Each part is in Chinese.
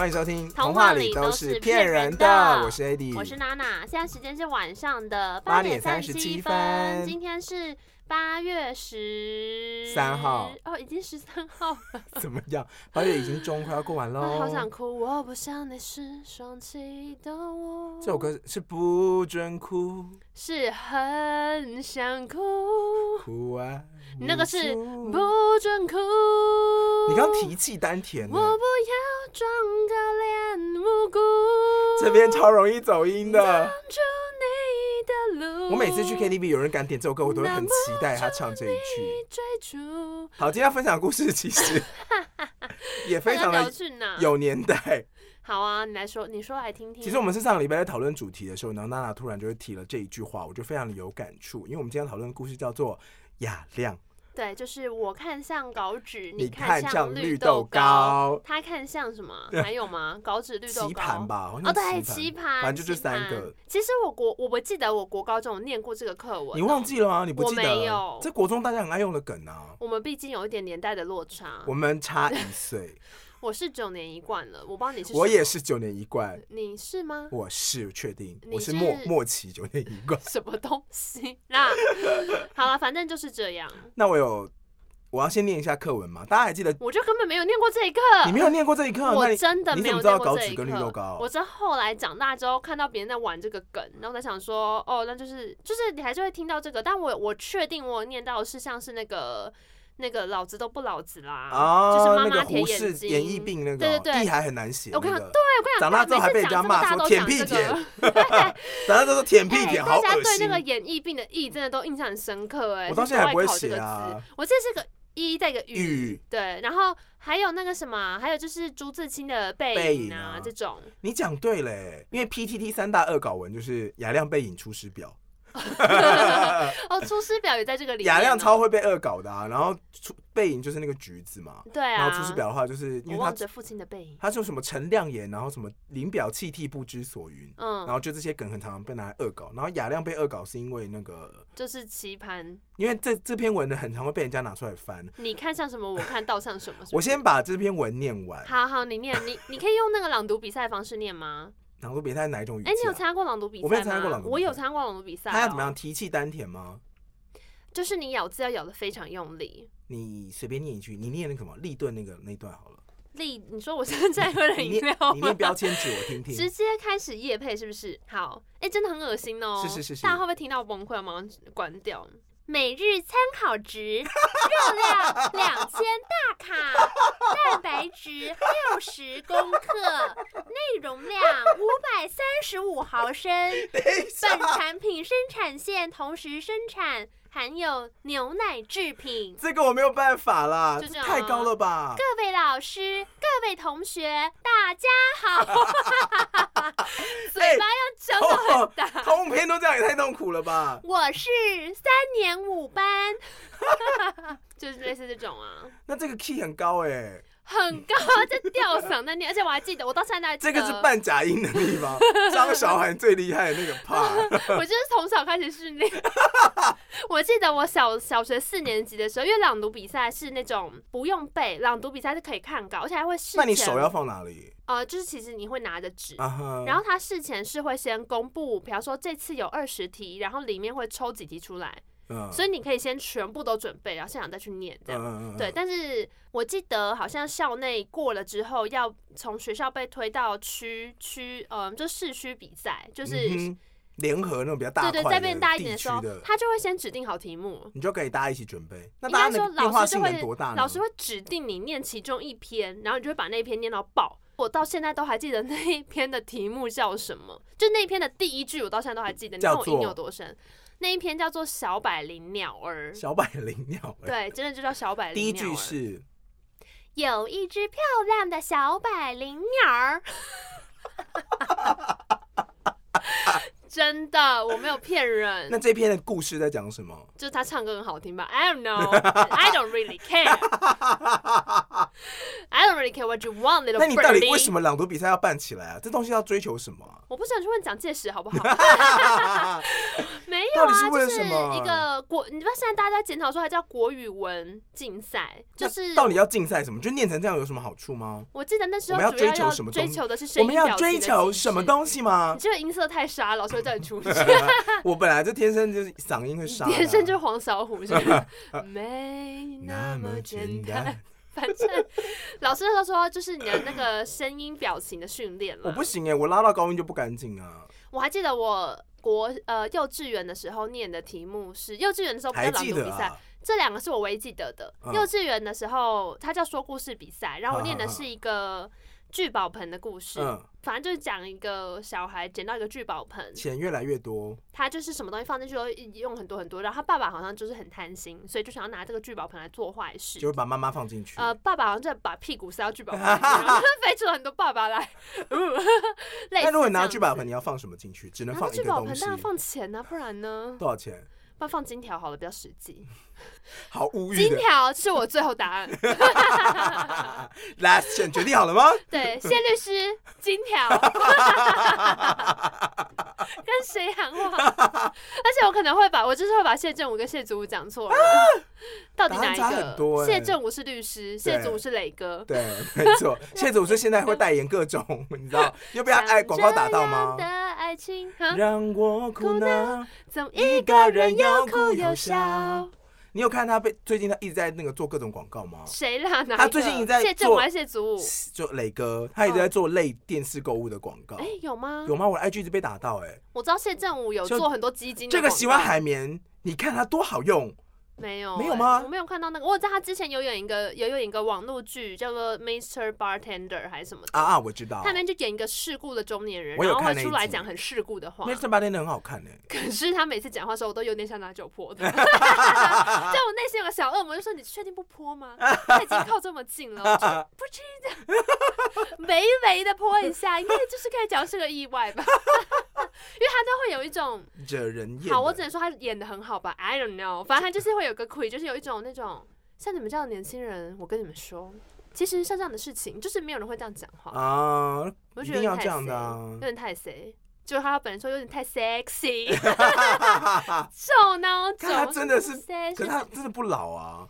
欢迎收听《童话里都是骗人的》，我是 AD，我是娜娜。现在时间是晚上的八点三十七分，今天是八月十三号哦，已经十三号了。怎么样？八月已经中快要过完喽，好想哭。我不想你是双栖的我。这首歌是不准哭，是很想哭。哭啊！你那个是不准哭。你刚提气丹田，我不要装可怜无辜。这边超容易走音的。我每次去 KTV，有人敢点这首歌，我都会很期待他唱这一句。好，今天要分享的故事其实 也非常的有年代。好啊，你来说，你说来听听。其实我们是上个礼拜在讨论主题的时候，然后娜娜突然就会提了这一句话，我就非常的有感触，因为我们今天讨论的故事叫做雅亮。对，就是我看像稿纸，你看像绿豆糕，他看像什么？还有吗？稿纸、绿豆糕、棋盘吧？哦，对，棋盘，反正就这三个。其实我国我不记得我国高中有念过这个课文，你忘记了吗？你不记得？有。这国中大家很爱用的梗啊。我们毕竟有一点年代的落差，我们差一岁。我是九年一贯了，我不知道你是。我也是九年一贯，你是吗？我是确定，我是末末期九年一贯。什么东西？那 好了，反正就是这样。那我有。我要先念一下课文嘛，大家还记得？我就根本没有念过这一课。你没有念过这一课？我真的没有念过这一课。我是后来长大之后看到别人在玩这个梗，然后在想说，哦，那就是就是你还是会听到这个，但我我确定我念到的是像是那个那个老子都不老子啦，哦、就是妈妈舔眼睛，演绎病那个，对对对，地还很难写、那个。我看，对我看长大之后还被人家骂说舔屁舔，长大之后舔屁舔，好恶心。大家对那个演绎病的义真的都印象很深刻哎、欸，我到现在还不会写啊。我这是个。一带个雨，对，然后还有那个什么，还有就是朱自清的背影啊，啊这种。你讲对嘞，因为 PTT 三大恶搞文就是雅亮背影出师表。哦，出师表也在这个里面。雅亮超会被恶搞的啊，然后出背影就是那个橘子嘛。对啊。然后出师表的话，就是因为他望着父亲的背影。他说什么陈亮言，然后什么临表泣涕不知所云。嗯。然后就这些梗很常常被拿来恶搞，然后雅亮被恶搞是因为那个就是棋盘，因为这这篇文呢很常会被人家拿出来翻。你看像什么，我看倒像什么。我先把这篇文念完。好好，你念，你你可以用那个朗读比赛的方式念吗？朗读比赛哪一种语气？哎，你有参加过朗读比赛吗？我没有参加过朗读，我有参加过朗读比赛。他要怎么样？提气丹田吗？就是你咬字要咬得非常用力。你随便念一句，你念那个什么立顿那个那段好了。立，你说我现在喝的饮料，你念标签纸我听听。直接开始夜配是不是？好，哎，真的很恶心哦。是是是是。大家会不会听到崩溃？马上关掉。每日参考值：热量两千大卡，蛋白质六十公克，内容量五百三十五毫升。本产品生产线同时生产。含有牛奶制品，这个我没有办法啦，就这样，太高了吧！各位老师、各位同学，大家好！嘴巴要张得很大，欸，通篇都这样也太痛苦了吧！我是三年五班，就是类似这种啊。那这个 key 很高哎，欸。很高，在吊嗓在念，而且我还记得，我到现在还记得。这个是半假音的地方，张韶涵最厉害的那个 part。我就是从小开始训练。我记得我小小学四年级的时候，因为朗读比赛是那种不用背，朗读比赛是可以看稿，而且还会事前。那你手要放哪里？呃，就是其实你会拿着纸，uh huh. 然后他事前是会先公布，比方说这次有二十题，然后里面会抽几题出来。所以你可以先全部都准备，然后现场再去念，这样、嗯、对。但是我记得好像校内过了之后，要从学校被推到区区，嗯，就市区比赛，就是联合那种比较大的。对对，再变大一点的时候，他就会先指定好题目，你就可以大家一起准备。那大家说老师就会，多大老师会指定你念其中一篇，然后你就会把那篇念到爆。我到现在都还记得那一篇的题目叫什么，就那一篇的第一句，我到现在都还记得。你看我印有多深？那一篇叫做小百灵鸟儿，小百灵鸟儿，对，真的就叫小百灵鸟儿。第一句是，有一只漂亮的小百灵鸟儿，真的，我没有骗人。那这篇的故事在讲什么？就是他唱歌很好听吧？I don't know. I don't really care. I don't really care what you want, little birdie. 那你到底为什么朗读比赛要办起来啊？这东西要追求什么啊？我不想去问蒋介石好不好？没有啊，是就是一个国，你知道现在大家在检讨说还叫国语文竞赛，就是到底要竞赛什么？就念成这样有什么好处吗？我记得那时候我们要追求什么？追求的是声音表情的，我们要追求什么东西吗？你这个音色太沙，老师会叫你出去。我本来就天生就是嗓音会沙，天生就是黄小虎，是不是？没那么简单。反正老师都说，就是你的那个声音表情的训练了。我不行哎，我拉到高音就不干净啊。我还记得我国呃幼稚园的时候念的题目是幼稚园的时候不叫朗读比赛，这两个是我唯一记得的。幼稚园的时候它叫说故事比赛，然后我念的是一个。聚宝盆的故事，嗯，反正就是讲一个小孩捡到一个聚宝盆，钱越来越多，他就是什么东西放进去都用很多很多，然后他爸爸好像就是很贪心，所以就想要拿这个聚宝盆来做坏事，就把妈妈放进去。呃，爸爸好像就把屁股塞到聚宝盆，然后飞出了很多爸爸来。那如果你拿聚宝盆，你要放什么进去？只能放。聚宝盆当然放钱啊，不然呢？多少钱？放放金条好了，比较实际。好无语。金条是我最后答案。Last 选决定好了吗？对，谢律师，金条。跟谁喊话？而且我可能会把，我就是会把谢振武跟谢祖武讲错了。到底哪一个？谢振武是律师，谢祖武是磊哥。对，没错。谢祖武是现在会代言各种，你知道？要不要爱广告打到吗？让我哭闹，总一个人又哭又笑。你有看他被最近他一直在那个做各种广告吗？谁啦？他最近一直在做谢正武还是谢祖武？就磊哥，他一直在做类电视购物的广告。哎，有吗？有吗？我的 IG 一直被打到哎。我知道谢振武有做很多基金。这个洗碗海绵，你看它多好用。没有，没有吗？我没有看到那个。我知道他之前有演一个，有演一个网络剧，叫做《Mr. Bartender》还是什么的啊啊，我知道。他里面就演一个事故的中年人，然后会出来讲很事故的话。Mr. Bartender 很好看呢，可是他每次讲话的时候，我都有点想拿酒泼他。在我内心有个小恶魔，就说：“你确定不泼吗？他已经靠这么近了，我不轻的，微微的泼一下，应该就是可以讲是个意外吧。”因为他都会有一种惹人厌。好，我只能说他演的很好吧。I don't know，反正他就是会有个亏，就是有一种那种像你们这样的年轻人，我跟你们说，其实像这样的事情，就是没有人会这样讲话啊。我觉得要这样的、啊，有点太 s 就是他本人说有点太 sexy，臭孬种。他真的是，可是他真的不老啊。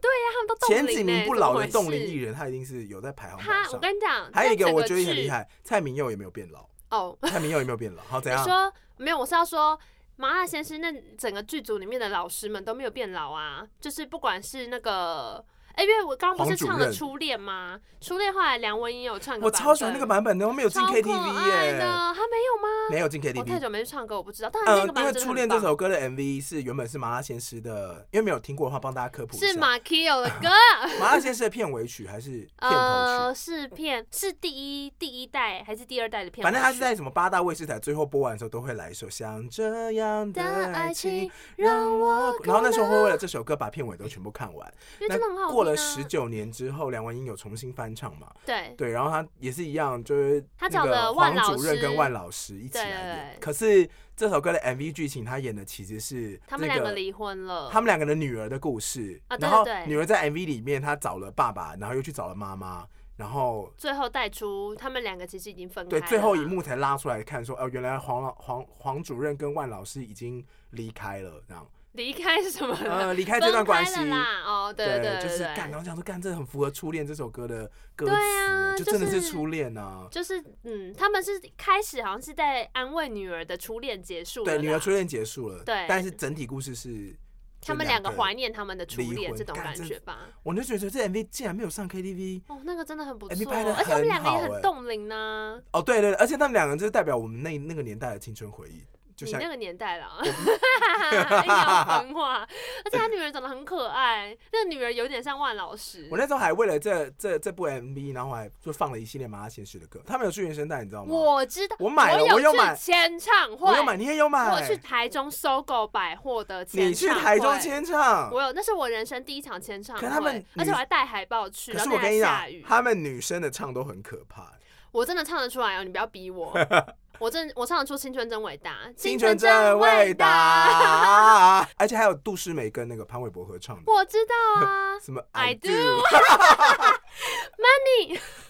对呀、啊，他们都前几名不老的冻龄艺人，他一定是有在排行榜上。他，我跟你讲，还有一个我觉得很厉害，蔡明佑也没有变老。哦，蔡明佑也没有变老？好，怎样？你说没有，我是要说麻辣鲜师那整个剧组里面的老师们都没有变老啊，就是不管是那个。哎，因为我刚刚不是唱了《初恋》吗？《初恋》后来梁文音有唱歌，我超喜欢那个版本的，我没有进 KTV 耶。他没有吗？没有进 KTV。我太久没去唱歌，我不知道。但是那个版本。因为《初恋》这首歌的 MV 是原本是麻辣鲜师的，因为没有听过的话，帮大家科普一下。是马 Kio 的歌。麻辣鲜师的片尾曲还是片头曲？呃，是片，是第一第一代还是第二代的片？反正他是在什么八大卫视台最后播完的时候都会来一首像这样的爱情让我。然后那时候会为了这首歌把片尾都全部看完。因为真的很好听。过了十九年。之后，梁文音有重新翻唱嘛？对对，然后他也是一样，就是他找了万主任跟万老师一起来演。可是这首歌的 MV 剧情，他演的其实是他们两个离婚了，他们两个的女儿的故事。然后女儿在 MV 里面，她找了爸爸，然后又去找了妈妈，然后最后带出他们两个其实已经分开。对，最后一幕才拉出来看，说哦，原来黄老黄黄主任跟万老师已经离开了，这样。离开是什么？呃，离开这段关系啦。哦，对对对，就是干，然后讲说干，这很符合初恋这首歌的歌词，就真的是初恋啊。就是嗯，他们是开始好像是在安慰女儿的初恋结束了，对，女儿初恋结束了，对，但是整体故事是他们两个怀念他们的初恋这种感觉吧。我就觉得这 MV 竟然没有上 KTV，哦，那个真的很不错而且他们两个也很冻龄呢。哦，对对，而且他们两个就是代表我们那那个年代的青春回忆。你那个年代了！文化，而且他女儿长得很可爱，那个女儿有点像万老师。我那时候还为了这这这部 MV，然后还就放了一系列麻辣鲜师的歌。他们有去原声带，你知道吗？我知道，我买了，我有买签唱会，我有买，你也有买。我去台中 SOGO 百货的签唱会，你去台中签唱，我有，那是我人生第一场签唱会。可他们，而且我还带海报去。可是我跟你讲，他们女生的唱都很可怕。我真的唱得出来哦，你不要逼我。我真我唱得出青春真伟大，青春真伟大，而且还有杜诗美跟那个潘玮柏合唱的，我知道啊，什么 I do，Money，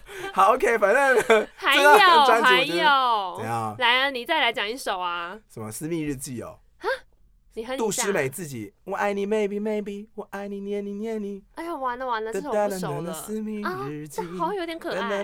好 OK，反正还有还有，怎样？来啊，你再来讲一首啊，什么私密日记哦。啊，你很杜诗美自己，我爱你，maybe maybe，我爱你，念你念你。哎呀，完了完了，这首不熟了啊，这好像有点可爱。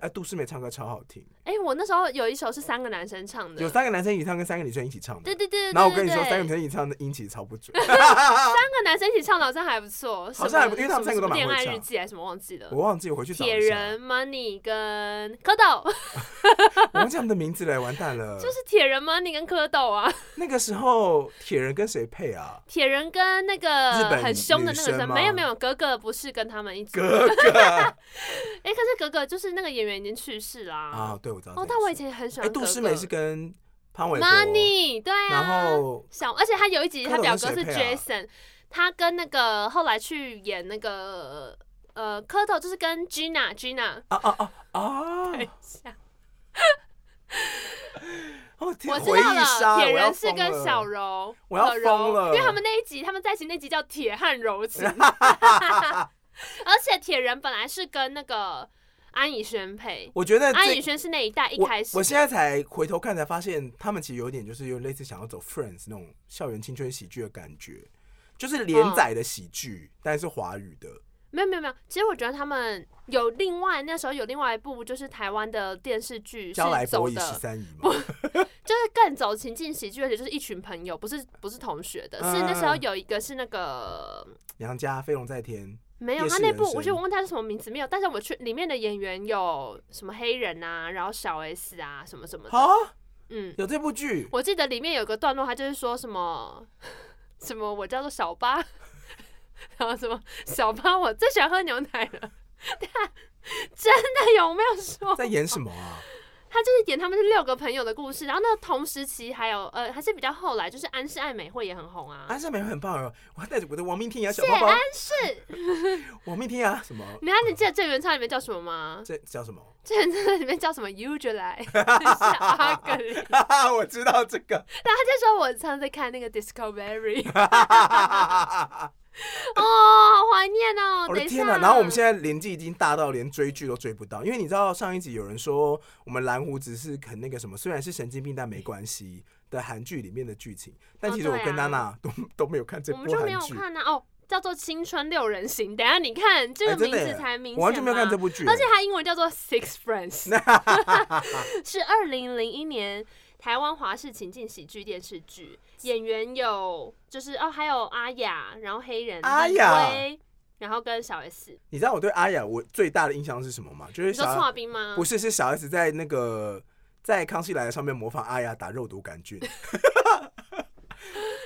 哎，杜诗美唱歌超好听。哎，我那时候有一首是三个男生唱的，有三个男生一起唱，跟三个女生一起唱的。对对对。然后我跟你说，三个女生一起唱的音其实超不准。三个男生一起唱的好像还不错，好像还不，因为他们三个都蛮会唱。恋爱日记还是什么忘记了？我忘记，我回去找。铁人 Money 跟蝌蚪。我 忘记他们的名字了，完蛋了。就是铁人 Money 跟蝌蚪啊。那个时候铁人跟谁配啊？铁人跟那个很凶的那个人，没有没有，格格不是跟他们一起。格格，哎，可是格格就是那个演员已经去世啦。啊，对，我知道。哦，但我以前很喜欢。哎，杜诗美是跟潘玮柏。Money，对啊。然后小，而且他有一集，他表哥是 Jason，他跟那个后来去演那个呃蝌蚪，就是跟 Gina，Gina。啊啊啊啊！等一下。我知道了，铁人是跟小柔，我要疯了，因为他们那一集他们在一起那集叫铁汉柔情，而且铁人本来是跟那个安以轩配，我觉得安以轩是那一代一开始，我现在才回头看才发现，他们其实有点就是有类似想要走 Friends 那种校园青春喜剧的感觉，就是连载的喜剧，嗯、但是华语的。没有没有没有，其实我觉得他们有另外那时候有另外一部就是台湾的电视剧是走的，不就是更走情境喜剧，而且就是一群朋友，不是不是同学的，是那时候有一个是那个娘家飞龙在天，没有他那部，我就问他是什么名字没有，但是我去里面的演员有什么黑人啊，然后小 S 啊什么什么的，嗯，有这部剧，我记得里面有个段落，他就是说什么什么我叫做小八。然后什么小八，我最喜欢喝牛奶了。他真的有没有说在演什么啊？他就是演他们是六个朋友的故事。然后那同时期还有呃，还是比较后来，就是安室爱美惠也很红啊。安室爱美惠很棒哦，我还带着我的亡命天涯小包包。谢安室，亡命天涯什么？你看，你记得这原唱里面叫什么吗？这叫什么？这原唱里面叫什么？Usually 是阿格里。我知道这个。然后他就说我常在看那个 Discovery。哦，好怀念哦！我的天哪！然后我们现在年纪已经大到连追剧都追不到，因为你知道上一集有人说我们蓝胡子是很那个什么，虽然是神经病但没关系的韩剧里面的剧情，但其实我跟娜娜都都没有看这部韩剧。我们就没有看啊！哦，叫做《青春六人行》。等下你看这个名字才明显，我完全没有看这部剧，而且它英文叫做《Six Friends》是二零零一年。台湾华视情境喜剧电视剧，演员有就是哦，还有阿雅，然后黑人阿雅，然后跟小 S。你知道我对阿雅我最大的印象是什么吗？就是小剉冰吗？不是，是小 S 在那个在康熙来了上面模仿阿雅打肉毒杆菌。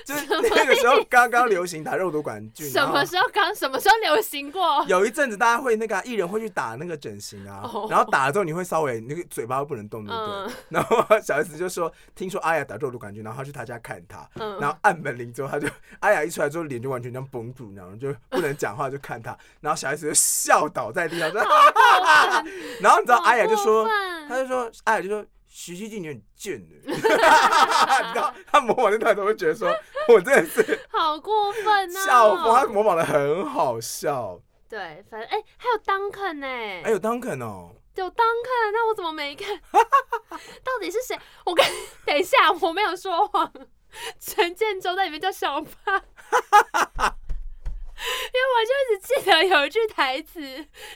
就是那个时候刚刚流行打肉毒杆菌，什么时候刚什么时候流行过？有一阵子大家会那个艺人会去打那个整形啊，然后打了之后你会稍微那个嘴巴不能动，对不对？然后小 S 就说听说阿雅打肉毒杆菌，然后他去他家看他，然后按门铃之后他就阿雅一出来之后脸就完全这样绷住，然后就不能讲话就看他，然后小 S 就笑倒在地上说，然后你知道阿雅就说，他就说阿雅就说。徐熙娣你很贱的，你知道他模仿那段都会觉得说，我真的是 好过分啊！笑疯，他模仿的很好笑。对，反正哎、欸，还有 Duncan 呢、欸，还有 Duncan 哦，有 Duncan，那我怎么没看？到底是谁？我跟等一下，我没有说谎。陈建州在里面叫小八，因为我就一直记得有一句台词，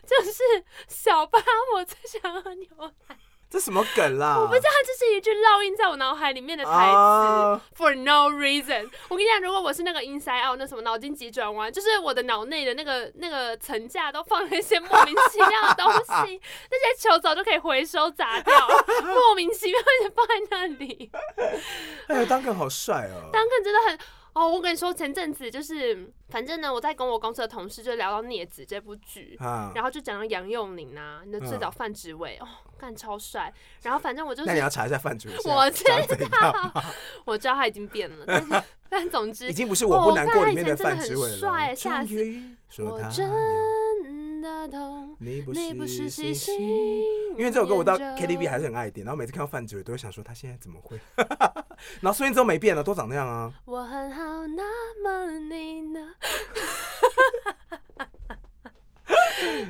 就是小八，我最想喝牛奶。这什么梗啦？我不知道，这是一句烙印在我脑海里面的台词。Uh, For no reason。我跟你讲，如果我是那个 Inside Out 那什么脑筋急转弯，就是我的脑内的那个那个层架都放了一些莫名其妙的东西，那些球早就可以回收砸掉，莫名其妙就放在那里。哎呀，Duncan 好帅哦！Duncan 真的很。哦，我跟你说，前阵子就是，反正呢，我在跟我公司的同事就聊到《孽子》这部剧，啊、然后就讲到杨佑宁啊，你的最早范植伟，哦，干超帅。然后反正我就是，那你要查一下范主任。我知道，我知道他已经变了，但是 但总之已经不是我不难过里面的范植伟了。帅，吓死！我真的懂，你不是星星。因为这首歌我到 KTV 还是很爱点，然后每次看到范植伟都会想说他现在怎么会？然后声音都没变了，都长那样啊。我很好，那么你呢？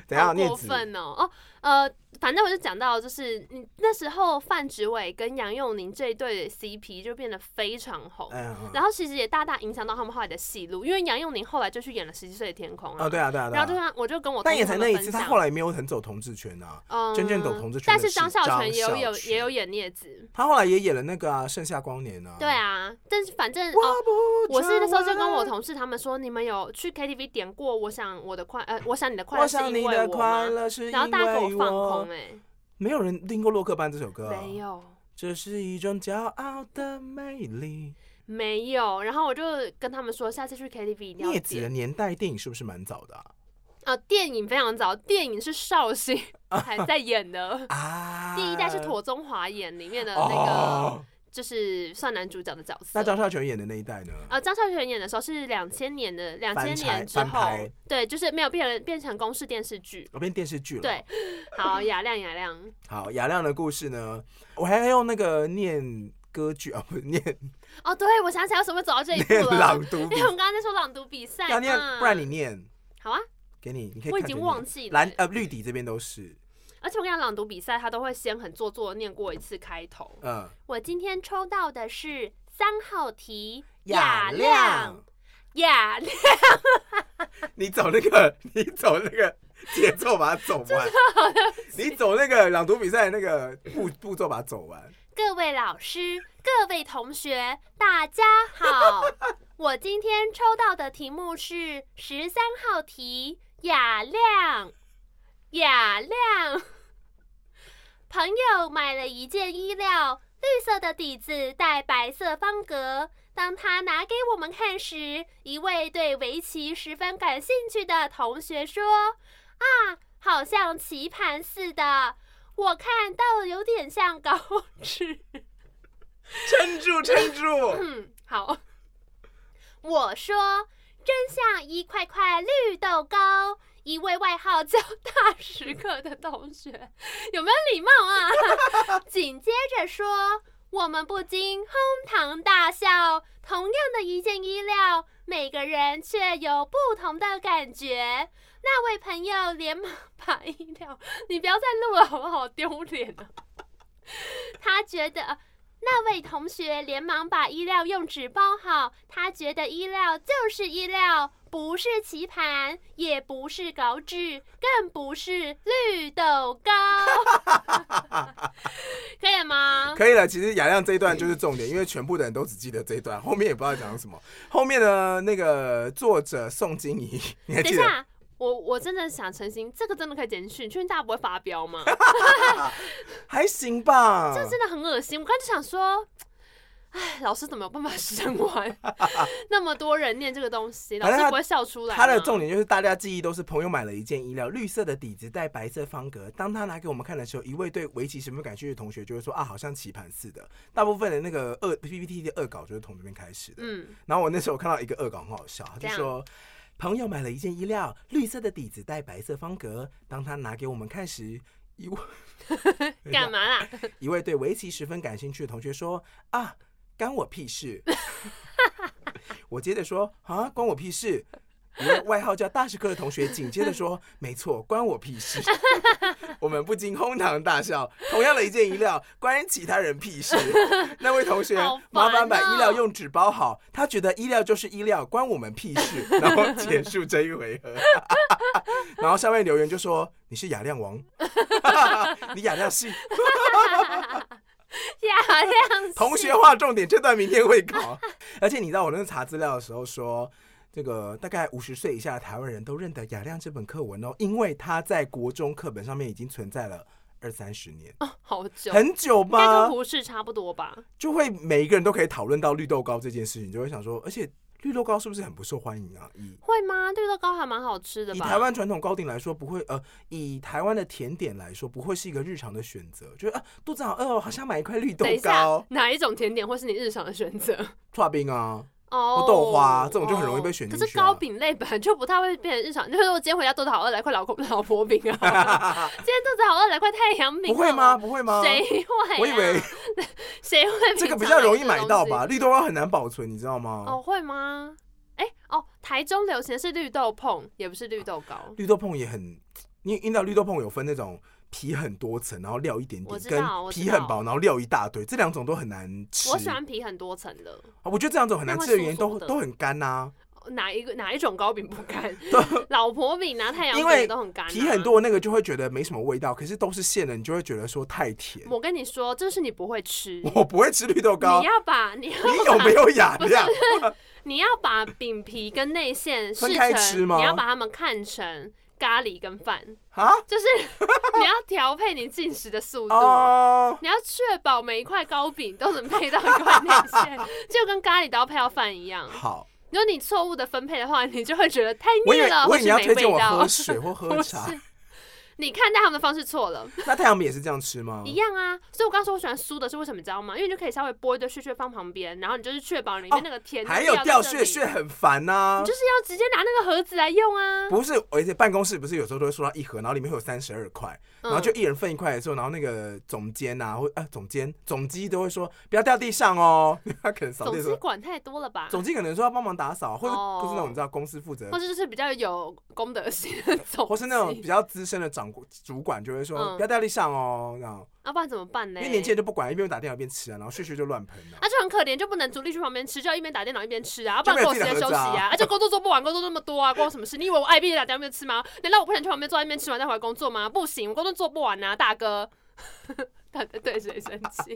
等下，好过分哦！哦，呃。反正我就讲到，就是你那时候范植伟跟杨佑宁这一对 CP 就变得非常红，然后其实也大大影响到他们后来的戏路，因为杨佑宁后来就去演了《十七岁的天空》啊。哦，对啊，对啊。然后就像我就跟我但也才那一次，他后来没有很走同志圈啊，嗯，真正走同志圈。但是张孝全也有有也有演镊子，他后来也演了那个啊《盛夏光年》啊。对啊，但是反正哦，我是那时候就跟我同事他们说，你们有去 KTV 点过？我想我的快呃，我想你的快乐是因为我吗？然后大家给我放空哎、欸。没有人听过《洛克班》这首歌，没有。这是一种骄傲的魅力，没有。然后我就跟他们说，下次去 KTV 一定要点。镊子的年代电影是不是蛮早的啊？啊，电影非常早，电影是绍兴 还在演的啊。第一代是妥中华演里面的那个。哦就是算男主角的角色。那张孝全演的那一代呢？啊，张孝全演的时候是两千年的，两千年之后，对，就是没有变成变成公式电视剧，我变电视剧了。对，好，雅亮，雅亮，好，雅亮的故事呢？我还要用那个念歌剧啊，不是念。哦，对，我想起来，为什么走到这一步了？朗读，因为我们刚刚在说朗读比赛，要念，不然你念。好啊，给你，你可以。我已经忘记了，蓝呃绿底这边都是。而且我跟你讲，朗读比赛他都会先很做作念过一次开头。嗯，我今天抽到的是三号题，雅亮，雅亮。你走那个，你走那个节奏把它走完。你走那个朗读比赛那个步步骤把它走完。各位老师，各位同学，大家好。我今天抽到的题目是十三号题，雅亮。雅亮，朋友买了一件衣料，绿色的底子带白色方格。当他拿给我们看时，一位对围棋十分感兴趣的同学说：“啊，好像棋盘似的，我看到有点像稿纸。”撑住，撑住。嗯，好。我说：“真像一块块绿豆糕。”一位外号叫大食客的同学，有没有礼貌啊？紧接着说，我们不禁哄堂大笑。同样的一件衣料，每个人却有不同的感觉。那位朋友连忙把衣料，你不要再录了，好不好？丢脸啊！他觉得。那位同学连忙把衣料用纸包好，他觉得衣料就是衣料，不是棋盘，也不是稿纸，更不是绿豆糕。可以了吗？可以了。其实雅亮这一段就是重点，因为全部的人都只记得这一段，后面也不知道讲什么。后面的那个作者宋金怡，你还记得？我我真的想澄清，这个真的可以简讯，确定大家不会发飙吗？还行吧，这真的很恶心。我刚才就想说，哎，老师怎么有办法 生完 那么多人念这个东西？老师不会笑出来。他的重点就是大家记忆都是朋友买了一件衣料，绿色的底子带白色方格。当他拿给我们看的时候，一位对围棋十分感兴趣的同学就会说啊，好像棋盘似的。大部分的那个恶 PPT 的恶搞就是从这边开始的。嗯，然后我那时候看到一个恶搞很好笑，他就说。朋友买了一件衣料，绿色的底子带白色方格。当他拿给我们看时，一位 干嘛啦？一位对围棋十分感兴趣的同学说：“啊，干我屁事！” 我接着说：“啊，关我屁事！”一位外号叫大食客的同学紧接着说：“ 没错，关我屁事。”我们不禁哄堂大笑。同样的一件衣料，关其他人屁事。那位同学，麻烦把衣料用纸包好。他觉得衣料就是衣料，关我们屁事。然后结束这一回合。然后下面留言就说：“你是雅亮王，你雅亮系。” 雅亮同学划重点，这段明天会考。而且你知道我那查资料的时候说。这个大概五十岁以下的台湾人都认得雅亮这本课文哦，因为他在国中课本上面已经存在了二三十年哦，好久，很久吧？应该跟胡适差不多吧？就会每一个人都可以讨论到绿豆糕这件事情，就会想说，而且绿豆糕是不是很不受欢迎啊？以会吗？绿豆糕还蛮好吃的吧？以台湾传统糕点来说，不会呃，以台湾的甜点来说，不会是一个日常的选择。就是啊，肚子好饿哦，好想买一块绿豆糕。哪一种甜点会是你日常的选择？刨冰啊。哦，豆花这种就很容易被选进去。可是糕饼类本来就不太会变成日常，就是我今天回家肚子好饿，来块老老婆饼啊！今天肚子好饿，来块太阳饼。不会吗？不会吗？谁会？我以为 谁会？这个比较容易买到吧？绿豆花很难保存，你知道吗？哦，会吗？哎，哦，台中流行的是绿豆碰，也不是绿豆糕。绿豆碰也很，你知道绿豆碰有分那种。皮很多层，然后料一点点，跟皮很薄，然后料一大堆，这两种都很难吃。我喜欢皮很多层的。我觉得这两种很难吃的原因都都很干呐。哪一个哪一种糕饼不干？老婆饼拿太阳饼都很干。皮很多那个就会觉得没什么味道，可是都是馅的，你就会觉得说太甜。我跟你说，这是你不会吃。我不会吃绿豆糕。你要 把你你有没有雅量？你要把饼皮跟内馅分开吃吗？你要把它们看成。咖喱跟饭啊，就是 你要调配你进食的速度，你要确保每一块糕饼都能配到一块内馅，就跟咖喱都要配到饭一样。好，如果你错误的分配的话，你就会觉得太腻了，或是没味道。我以为你要推荐我喝水或喝茶。你看待他们的方式错了。那太阳饼也是这样吃吗？一样啊，所以我刚说我喜欢酥的是为什么，你知道吗？因为你就可以稍微剥一堆屑屑放旁边，然后你就是确保里面那个甜。还有掉屑屑很烦呐。你就是要直接拿那个盒子来用啊。不是，而且办公室不是有时候都会收到一盒，然后里面会有三十二块，然后就一人分一块的时候，然后那个总监啊，或啊总监总机都会说不要掉地上哦，他可能扫地。总机管太多了吧？总机可能说要帮忙打扫，或者不是那种你知道公司负责，或者就是比较有公德心的总，或是那种比较资深的长主管就。就会说不要掉地上哦，这样。啊，不然怎么办呢？因为年轻人就不管，一边打电脑一边吃啊，然后屑屑就乱喷了。啊，就很可怜，就不能独立去旁边吃，就要一边打电脑一边吃啊，不然给我时间休息啊。而且工作做不完，工作那么多啊，关我什么事？你以为我爱边打电脑一边吃吗？难道我不想去旁边坐在那边吃完再回来工作吗？不行，我工作做不完啊，大哥。他在对谁生气？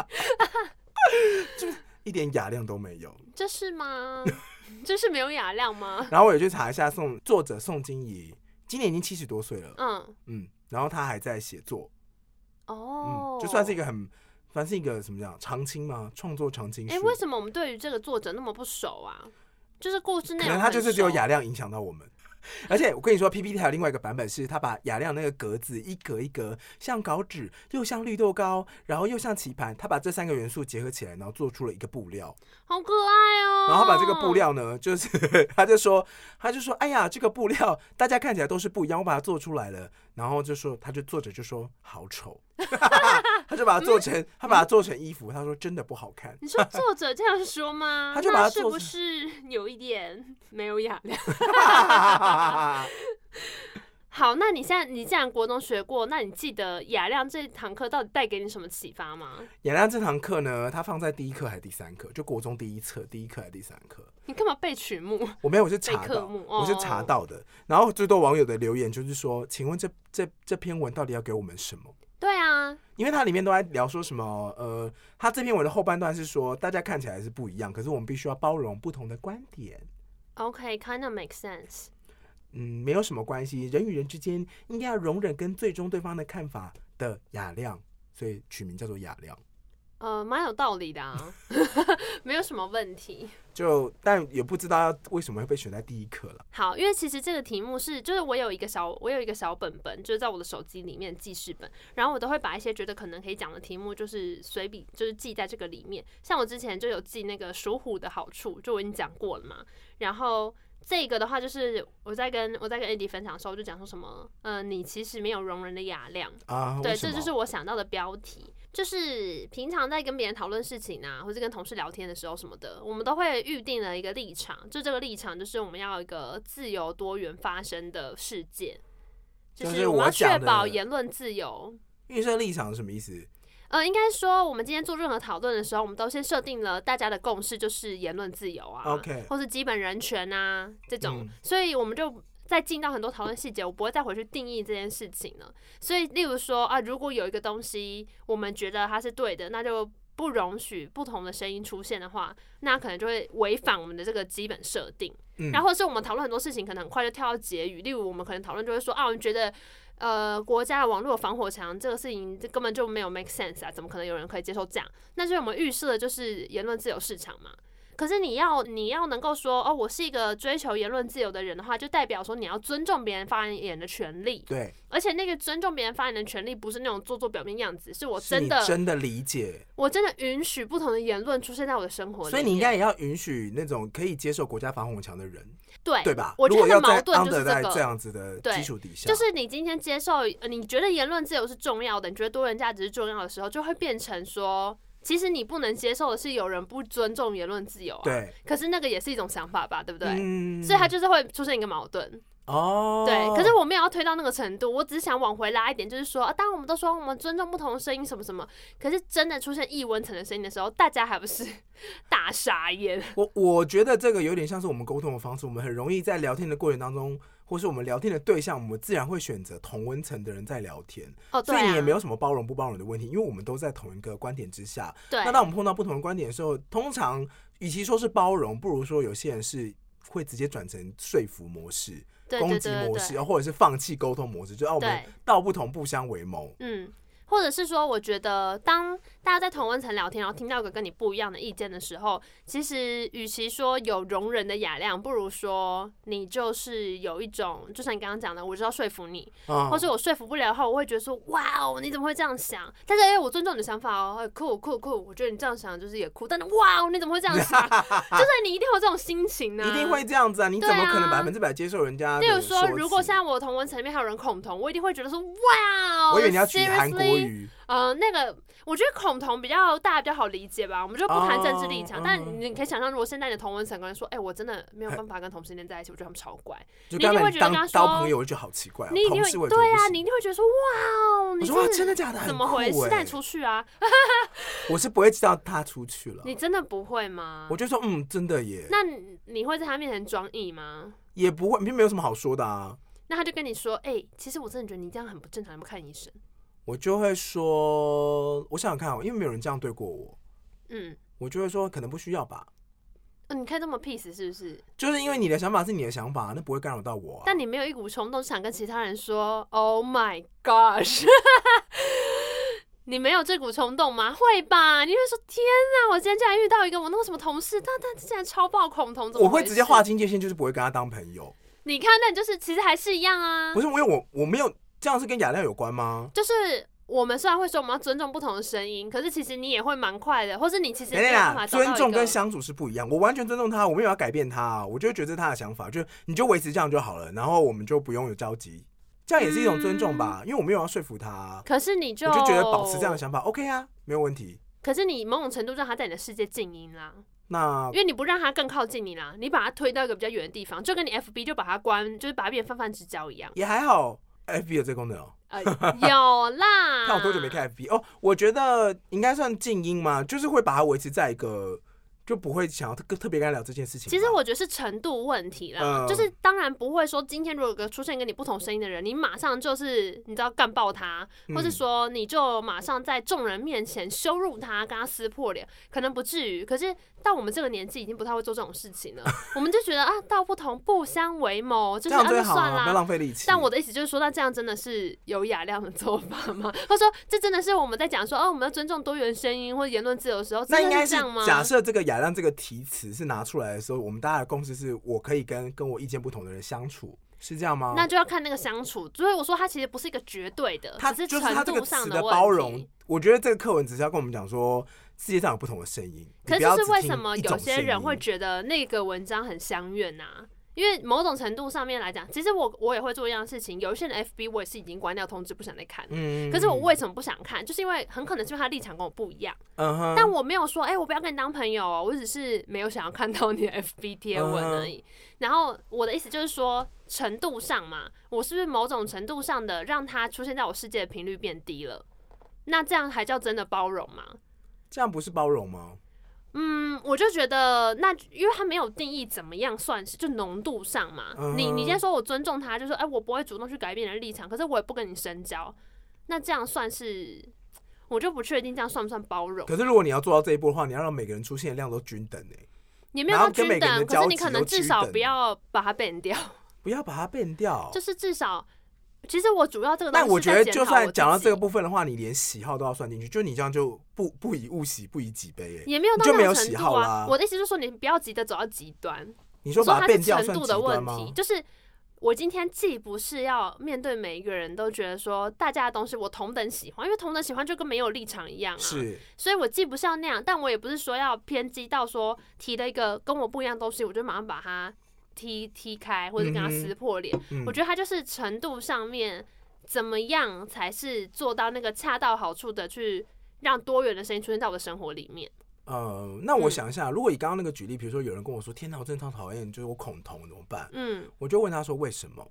就一点雅量都没有。这是吗？这是没有雅量吗？然后我也去查一下宋作者宋金怡，今年已经七十多岁了。嗯嗯。然后他还在写作，哦、oh. 嗯，就算是一个很，算是一个什么讲长青吗？创作长青。哎、欸，为什么我们对于这个作者那么不熟啊？就是故事内容，可能他就是只有雅亮影响到我们。而且我跟你说，PPT 还有另外一个版本，是他把雅亮那个格子一格一格，像稿纸，又像绿豆糕，然后又像棋盘，他把这三个元素结合起来，然后做出了一个布料，好可爱哦。然后把这个布料呢，就是 他就说，他就说，哎呀，这个布料大家看起来都是不一样，我把它做出来了。然后就说，他就作者就说好丑，他就把它做成，嗯、他把它做成衣服，他说真的不好看。你说作者这样说吗？他就把它做成，是不是有一点没有雅量？好，那你现在你既然国中学过，那你记得雅量这堂课到底带给你什么启发吗？雅量这堂课呢，它放在第一课还是第三课？就国中第一册第一课还是第三课？你干嘛背曲目？我没有，我是查到，哦、我是查到的。然后最多网友的留言就是说，请问这这这篇文到底要给我们什么？对啊，因为它里面都在聊说什么？呃，它这篇文的后半段是说，大家看起来是不一样，可是我们必须要包容不同的观点。OK，kind of makes sense。嗯，没有什么关系。人与人之间应该要容忍跟最终对方的看法的雅量，所以取名叫做雅量。呃，蛮有道理的啊，没有什么问题。就但也不知道为什么会被选在第一课了。好，因为其实这个题目是，就是我有一个小，我有一个小本本，就是在我的手机里面记事本，然后我都会把一些觉得可能可以讲的题目，就是随笔，就是记在这个里面。像我之前就有记那个属虎的好处，就我已经讲过了嘛，然后。这个的话，就是我在跟我在跟 Eddie 分享的时候，就讲说什么，呃，你其实没有容人的雅量啊。对，这就是我想到的标题。就是平常在跟别人讨论事情啊，或者跟同事聊天的时候什么的，我们都会预定了一个立场，就这个立场就是我们要一个自由多元发生的事件，就是我们要确保言论自由。预设立场是什么意思？呃，应该说，我们今天做任何讨论的时候，我们都先设定了大家的共识，就是言论自由啊，OK，或是基本人权啊这种，嗯、所以我们就再进到很多讨论细节，我不会再回去定义这件事情了。所以，例如说啊，如果有一个东西我们觉得它是对的，那就不容许不同的声音出现的话，那可能就会违反我们的这个基本设定。嗯、然后是我们讨论很多事情，可能很快就跳到结语。例如，我们可能讨论就会说啊，我们觉得。呃，国家的网络防火墙这个事情，这根本就没有 make sense 啊！怎么可能有人可以接受这样？那就是我们预设的就是言论自由市场嘛。可是你要你要能够说哦，我是一个追求言论自由的人的话，就代表说你要尊重别人发言的权利。对，而且那个尊重别人发言的权利，不是那种做做表面样子，是我真的真的理解，我真的允许不同的言论出现在我的生活里。所以你应该也要允许那种可以接受国家防火墙的人，对对吧？我觉得矛盾就是这个这样子的基础底下，就是你今天接受，你觉得言论自由是重要的，你觉得多元价值是重要的时候，就会变成说。其实你不能接受的是有人不尊重言论自由啊，对。可是那个也是一种想法吧，对不对？嗯。所以它就是会出现一个矛盾。哦。对。可是我没有要推到那个程度，我只是想往回拉一点，就是说，啊，当我们都说我们尊重不同的声音什么什么，可是真的出现异温层的声音的时候，大家还不是 大傻眼？我我觉得这个有点像是我们沟通的方式，我们很容易在聊天的过程当中。或是我们聊天的对象，我们自然会选择同温层的人在聊天，哦，对啊，所以你也没有什么包容不包容的问题，因为我们都在同一个观点之下。对。那当我们碰到不同的观点的时候，通常与其说是包容，不如说有些人是会直接转成说服模式、攻击模式，或者是放弃沟通模式，就让我们道不同不相为谋。嗯。或者是说，我觉得当大家在同温层聊天，然后听到一个跟你不一样的意见的时候，其实与其说有容忍的雅量，不如说你就是有一种，就像你刚刚讲的，我知道说服你，或者我说服不了的话，我会觉得说，哇哦，你怎么会这样想？但是哎，我尊重你的想法哦，酷酷酷，我觉得你这样想就是也酷，但是哇哦，你怎么会这样想？就是你一定有这种心情呢、啊，一定会这样子啊！你怎么可能百分之百接受人家？例如说，如果现在我同温层里面还有人恐同，我一定会觉得说，哇哦，我以为你要举韩国语。呃，那个我觉得恐同比较大家比较好理解吧，我们就不谈政治立场。Oh, 但你可以想象，如果现在的同文层跟人说，哎、欸，我真的没有办法跟同性恋在一起，我觉得他们超怪。你一定会觉得跟他说当朋友，我觉得好奇怪、啊。你一定会对啊，你一定会觉得说，哇哦，你说真的假的？怎么回事？带你出去啊！我是不会知道他出去了。你真的不会吗？我就说，嗯，真的耶。那你会在他面前装义吗？也不会，并没有什么好说的啊。那他就跟你说，哎、欸，其实我真的觉得你这样很不正常，你不看医生。我就会说，我想想看，因为没有人这样对过我，嗯，我就会说，可能不需要吧。嗯，你看这么 peace 是不是？就是因为你的想法是你的想法，那不会干扰到我啊。但你没有一股冲动想跟其他人说，Oh my gosh，你没有这股冲动吗？会吧？你会说，天啊，我今天竟然遇到一个我那个什么同事，他他竟然超爆恐同，怎么？我会直接划清界限，就是不会跟他当朋友。你看，那你就是其实还是一样啊。不是，因为我我没有。这样是跟雅量有关吗？就是我们虽然会说我们要尊重不同的声音，可是其实你也会蛮快的，或是你其实没有办法尊重跟相处是不一样。我完全尊重他，我没有要改变他，我就觉得是他的想法，就你就维持这样就好了，然后我们就不用有交集，这样也是一种尊重吧？嗯、因为我没有要说服他。可是你就我就觉得保持这样的想法，OK 啊，没有问题。可是你某种程度让他在你的世界静音啦，那因为你不让他更靠近你啦，你把他推到一个比较远的地方，就跟你 FB 就把他关，就是把他变泛泛之交一样，也还好。FB 有这个功能哦、喔。呃，有啦。看我多久没看 FB 哦？我觉得应该算静音嘛，就是会把它维持在一个，就不会想要特特别跟他聊这件事情。其实我觉得是程度问题啦，嗯、就是当然不会说今天如果有出现跟你不同声音的人，你马上就是你知道干爆他，或是说你就马上在众人面前羞辱他，跟他撕破脸，可能不至于。可是。到我们这个年纪，已经不太会做这种事情了。我们就觉得啊，道不同不相为谋，就是啊，就算啦，不要浪费力气。但我的意思就是说，那这样真的是有雅量的做法吗？他说，这真的是我们在讲说，哦、啊，我们要尊重多元声音或者言论自由的时候，那应该是这样吗？假设这个雅量这个题词是拿出来的时候，我们大家的共识是我可以跟跟我意见不同的人相处，是这样吗？那就要看那个相处。所以我说，它其实不是一个绝对的，它只是就是它这个词的包容。我觉得这个课文只是要跟我们讲说。世界上有不同的声音，可是就是为什么有些人会觉得那个文章很乡愿啊？因为某种程度上面来讲，其实我我也会做一样的事情。有一些人 FB 我也是已经关掉通知，不想再看。嗯，可是我为什么不想看？就是因为很可能是因为他立场跟我不一样。嗯哼。但我没有说，哎，我不要跟你当朋友哦，我只是没有想要看到你的 FB 贴文而已。然后我的意思就是说，程度上嘛，我是不是某种程度上的让他出现在我世界的频率变低了？那这样还叫真的包容吗？这样不是包容吗？嗯，我就觉得那，因为他没有定义怎么样算是，就浓度上嘛。嗯、你你先说我尊重他，就说哎、欸，我不会主动去改变你的立场，可是我也不跟你深交。那这样算是，我就不确定这样算不算包容。可是如果你要做到这一步的话，你要让每个人出现的量都均等哎，也没有说均等，可是你可能至少不要把它变掉，不要把它变掉，就是至少。其实我主要这个，但我觉得就算讲到这个部分的话，你连喜好都要算进去，就你这样就不不以物喜，不以己悲，也没有到就没有喜好啦。我的意思就是说，你不要急着走到极端。你说把它变掉算极端吗？就是。我今天既不是要面对每一个人都觉得说大家的东西我同等喜欢，因为同等喜欢就跟没有立场一样啊。是，所以我既不是要那样，但我也不是说要偏激到说提了一个跟我不一样的东西，我就马上把它踢踢开或者跟他撕破脸。嗯。我觉得他就是程度上面怎么样才是做到那个恰到好处的去让多元的声音出现在我的生活里面。呃，那我想一下，嗯、如果以刚刚那个举例，比如说有人跟我说“天哪，我真的超讨厌”，就是我恐同怎么办？嗯，我就问他说为什么？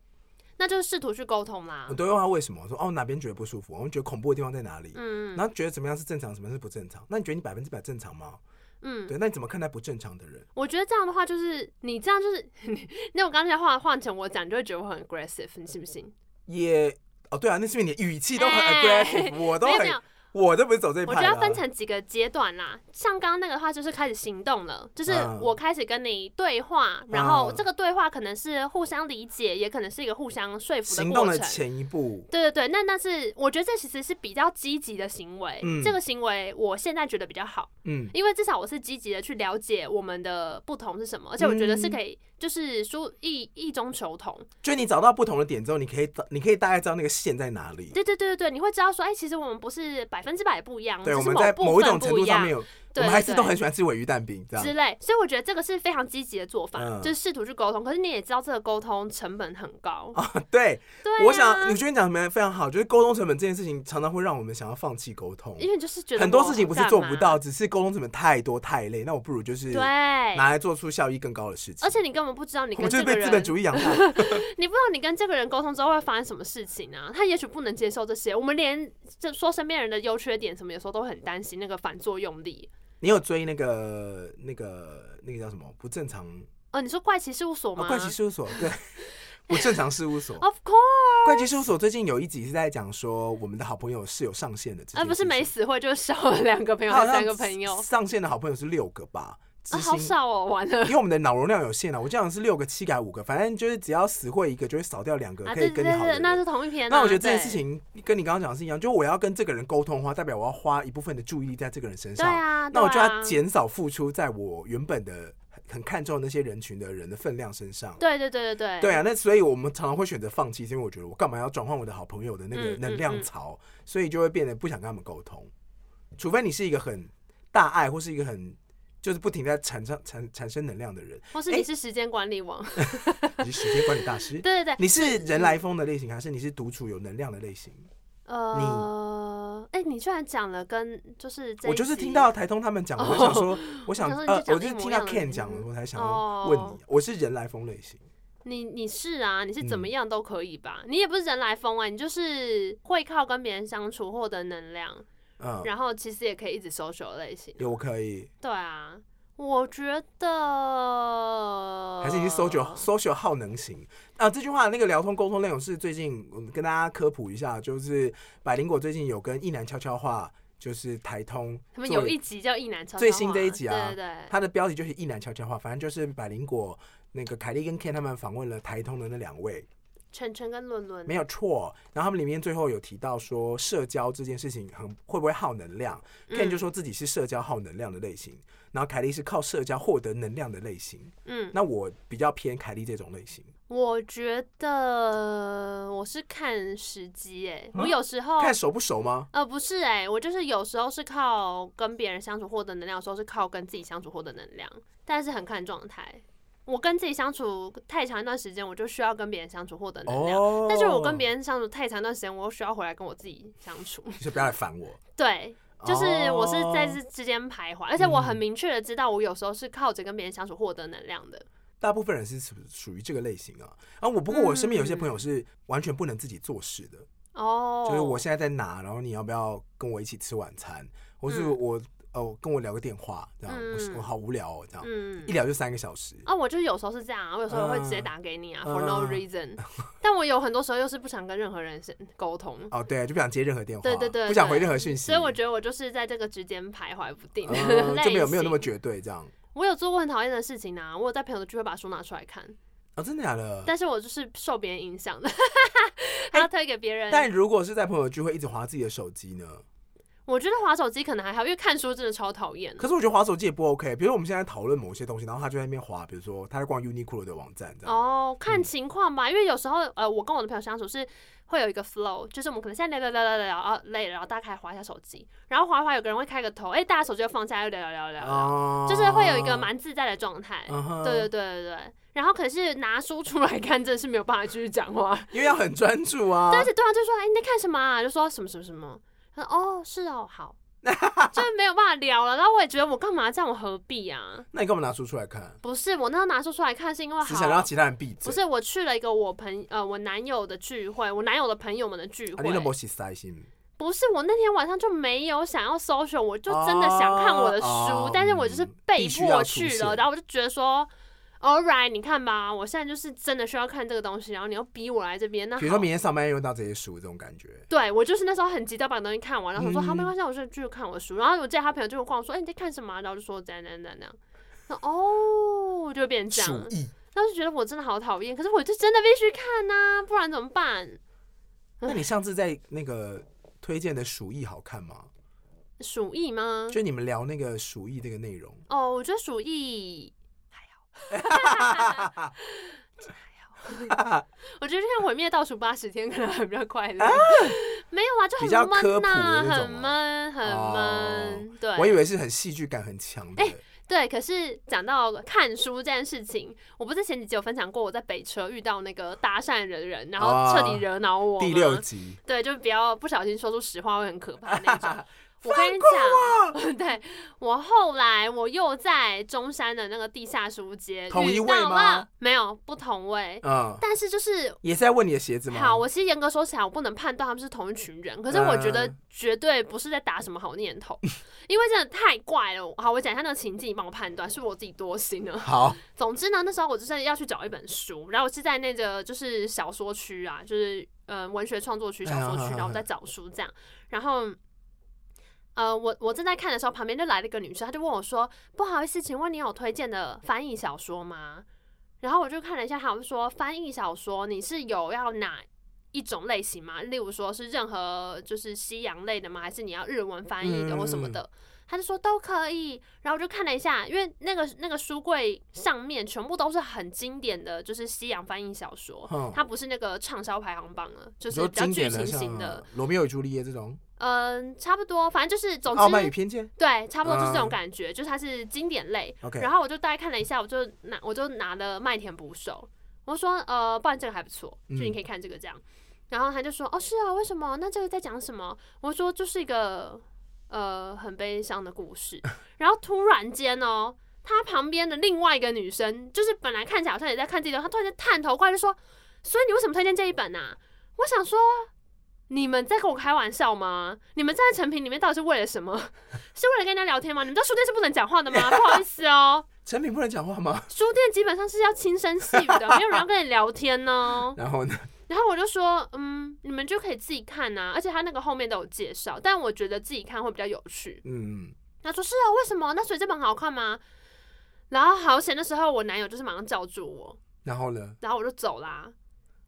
那就是试图去沟通啦。我都问他为什么，我说哦哪边觉得不舒服，我们觉得恐怖的地方在哪里？嗯，然后觉得怎么样是正常，什么是不正常？那你觉得你百分之百正常吗？嗯，对，那你怎么看待不正常的人？我觉得这样的话，就是你这样就是，那我刚才话换成我讲，你就会觉得我很 aggressive，你信不信？也哦，对啊，那是因为你的语气都很 aggressive，、欸、我都很。我这不是走这一派，我觉得要分成几个阶段啦。像刚刚那个的话，就是开始行动了，就是我开始跟你对话，嗯、然后这个对话可能是互相理解，也可能是一个互相说服的过程。行动的前一步。对对对，那那是我觉得这其实是比较积极的行为。嗯。这个行为我现在觉得比较好。嗯。因为至少我是积极的去了解我们的不同是什么，而且我觉得是可以。就是说异异中求同，就你找到不同的点之后，你可以你可以大概知道那个线在哪里。对对对对对，你会知道说，哎、其实我们不是百分之百不一样，对，我们在某一种程度上面有。我们还是都很喜欢吃尾鱼蛋饼这样之类，所以我觉得这个是非常积极的做法，嗯、就是试图去沟通。可是你也知道，这个沟通成本很高啊。对，对啊、我想你觉得你讲的非常好，就是沟通成本这件事情常常会让我们想要放弃沟通，因为就是觉得很多事情不是做不到，只是沟通成本太多太累。那我不如就是对拿来做出效益更高的事情。而且你根本不知道你跟这个人，我就是被资本主义养大。你不知道你跟这个人沟通之后会发生什么事情啊？他也许不能接受这些。我们连就说身边人的优缺点什么，有时候都很担心那个反作用力。你有追那个、那个、那个叫什么不正常？哦，你说怪奇事务所吗？哦、怪奇事务所，对，不正常事务所。Of course，怪奇事务所最近有一集是在讲说，我们的好朋友是有上线的，而不是没死会就少了两个朋友，还有三个朋友。上线的好朋友是六个吧？啊，好少哦，完了。因为我们的脑容量有限啊，我这样是六个、七改、五个，反正就是只要死会一个，就会少掉两个，可以跟你好的。那是同一篇。那我觉得这件事情跟你刚刚讲的是一样，就我要跟这个人沟通的话，代表我要花一部分的注意力在这个人身上。对啊。那我就要减少付出在我原本的很看重那些人群的人的分量身上。对对对对对。对啊，那所以我们常常会选择放弃，是因为我觉得我干嘛要转换我的好朋友的那个能量槽，所以就会变得不想跟他们沟通，除非你是一个很大爱或是一个很。就是不停在产生产产生能量的人，或是你是时间管理王，你是时间管理大师。对对对，你是人来疯的类型，还是你是独处有能量的类型？呃，哎，你居然讲了跟就是我就是听到台通他们讲，我想说，我想呃，我就是听到 Ken 讲了，我才想要问你，我是人来疯类型。你你是啊，你是怎么样都可以吧？你也不是人来疯啊，你就是会靠跟别人相处获得能量。嗯，然后其实也可以一直 social 类型，有可以。对啊，我觉得还是你是 social social 耗能型啊。这句话那个聊通沟通内容是最近我们跟大家科普一下，就是百灵果最近有跟一男悄悄话，就是台通他们有一集叫一男悄悄话，最新这一集啊，对对对，它的标题就是一男悄悄话，反正就是百灵果那个凯莉跟 Ken 他们访问了台通的那两位。晨晨跟伦伦没有错，然后他们里面最后有提到说，社交这件事情很会不会耗能量？Ken 就说自己是社交耗能量的类型，然后凯莉是靠社交获得能量的类型。嗯，那我比较偏凯莉这种类型。我觉得我是看时机，哎，我有时候看熟不熟吗？呃，不是，哎，我就是有时候是靠跟别人相处获得能量，有时候是靠跟自己相处获得能量，但是很看状态。我跟自己相处太长一段时间，我就需要跟别人相处获得能量。Oh. 但是我跟别人相处太长一段时间，我又需要回来跟我自己相处。你就不要来烦我。对，就是我是在这之间徘徊，oh. 而且我很明确的知道，我有时候是靠着跟别人相处获得能量的。大部分人是属属于这个类型啊。啊，我不过我身边有些朋友是完全不能自己做事的。哦，oh. 就是我现在在哪，然后你要不要跟我一起吃晚餐？或是我。嗯哦，跟我聊个电话，这样、嗯、我我好无聊哦，这样、嗯、一聊就三个小时。啊，我就是有时候是这样啊，我有时候会直接打给你啊、嗯、，for no reason。但我有很多时候又是不想跟任何人沟通。哦，对，就不想接任何电话，对对对，不想回任何讯息。所以我觉得我就是在这个之间徘徊不定，嗯、就没有没有那么绝对这样。我有做过很讨厌的事情啊，我有在朋友的聚会把书拿出来看。哦，真的假的？但是我就是受别人影响的，还要推给别人。但如果是在朋友聚会一直划自己的手机呢？我觉得划手机可能还好，因为看书真的超讨厌。可是我觉得划手机也不 OK。比如我们现在讨论某些东西，然后他就在那边划，比如说他在逛 Uniqlo 的网站，这样。哦，看情况吧，嗯、因为有时候呃，我跟我的朋友相处是会有一个 flow，就是我们可能现在聊聊聊聊聊啊累了，然后大家开始滑一下手机，然后滑一滑，有个人会开个头，哎、欸，大家手机就放下，又聊聊聊聊聊，哦、就是会有一个蛮自在的状态。对对对对对。然后可是拿书出来看，真的是没有办法继续讲话，因为要很专注啊。但是对方就说：“哎、欸，你在看什么啊？”就说什么什么什么。他说：“哦，是哦，好。”就是没有办法聊了，然后我也觉得我干嘛这样，我何必啊？那你干嘛拿书出来看？不是我那时候拿书出来看，是因为好只想让其他人闭嘴。不是我去了一个我朋呃我男友的聚会，我男友的朋友们的聚会。啊、你不是我那天晚上就没有想要 social，我就真的想看我的书，哦、但是我就是被迫去了，然后我就觉得说。All right，你看吧，我现在就是真的需要看这个东西，然后你又逼我来这边，那比如说明天上班要用到这些书，这种感觉。对，我就是那时候很急，要把东西看完，然后我说、嗯、好没关系，我就继续看我的书。然后我见他朋友就会跟我说，哎、欸，你在看什么？然后就说这样这样这样这样。那哦，就会变成这样。然后就觉得我真的好讨厌，可是我就真的必须看呐、啊，不然怎么办？那你上次在那个推荐的鼠疫好看吗？鼠疫吗？就你们聊那个鼠疫这个内容。哦，我觉得鼠疫。哈哈哈！我觉得像毁灭倒数八十天可能还比较快乐，没有啊，就很闷呐，很闷，很闷。对，我以为是很戏剧感很强的。哎，对，可是讲到看书这件事情，我不是前几集有分享过我在北车遇到那个搭讪的人，然后彻底惹恼我。第六集，对，就不要不小心说出实话会很可怕那种。我跟你讲，对，我后来我又在中山的那个地下书街遇到了，没有不同位，嗯，但是就是也是在问你的鞋子吗？好，我其实严格说起来，我不能判断他们是同一群人，可是我觉得绝对不是在打什么好念头，因为真的太怪了。好，我讲一下那个情境，你帮我判断是不是我自己多心了。好，总之呢，那时候我就是要去找一本书，然后我是在那个就是小说区啊，就是呃文学创作区小说区，然后我在找书这样，然后。呃，我我正在看的时候，旁边就来了一个女生，她就问我说：“不好意思，请问你有推荐的翻译小说吗？”然后我就看了一下，她们说：“翻译小说，你是有要哪一种类型吗？例如说是任何就是西洋类的吗？还是你要日文翻译的或什么的？”嗯他就说都可以，然后我就看了一下，因为那个那个书柜上面全部都是很经典的就是西洋翻译小说，嗯、它不是那个畅销排行榜了，就是比较剧情型的，《罗密欧与朱丽叶》这种。嗯，差不多，反正就是总之。傲慢与偏见。对，差不多就是这种感觉，嗯、就是它是经典类。Okay 然后我就大概看了一下，我就拿我就拿了《麦田捕手》，我说呃，不然这个还不错，就你可以看这个这样。嗯、然后他就说哦，是啊，为什么？那这个在讲什么？我说就是一个。呃，很悲伤的故事。然后突然间哦，他旁边的另外一个女生，就是本来看起来好像也在看这个，她突然间探头过来就说：“所以你为什么推荐这一本啊？”我想说，你们在跟我开玩笑吗？你们站在成品里面到底是为了什么？是为了跟人家聊天吗？你们知道书店是不能讲话的吗？不好意思哦，成品不能讲话吗？书店基本上是要轻声细语的，没有人要跟你聊天呢。然后呢？然后我就说，嗯，你们就可以自己看呐，而且他那个后面都有介绍，但我觉得自己看会比较有趣。嗯，他说是啊，为什么？那所以这本好看吗？然后好险的时候，我男友就是马上叫住我。然后呢？然后我就走啦。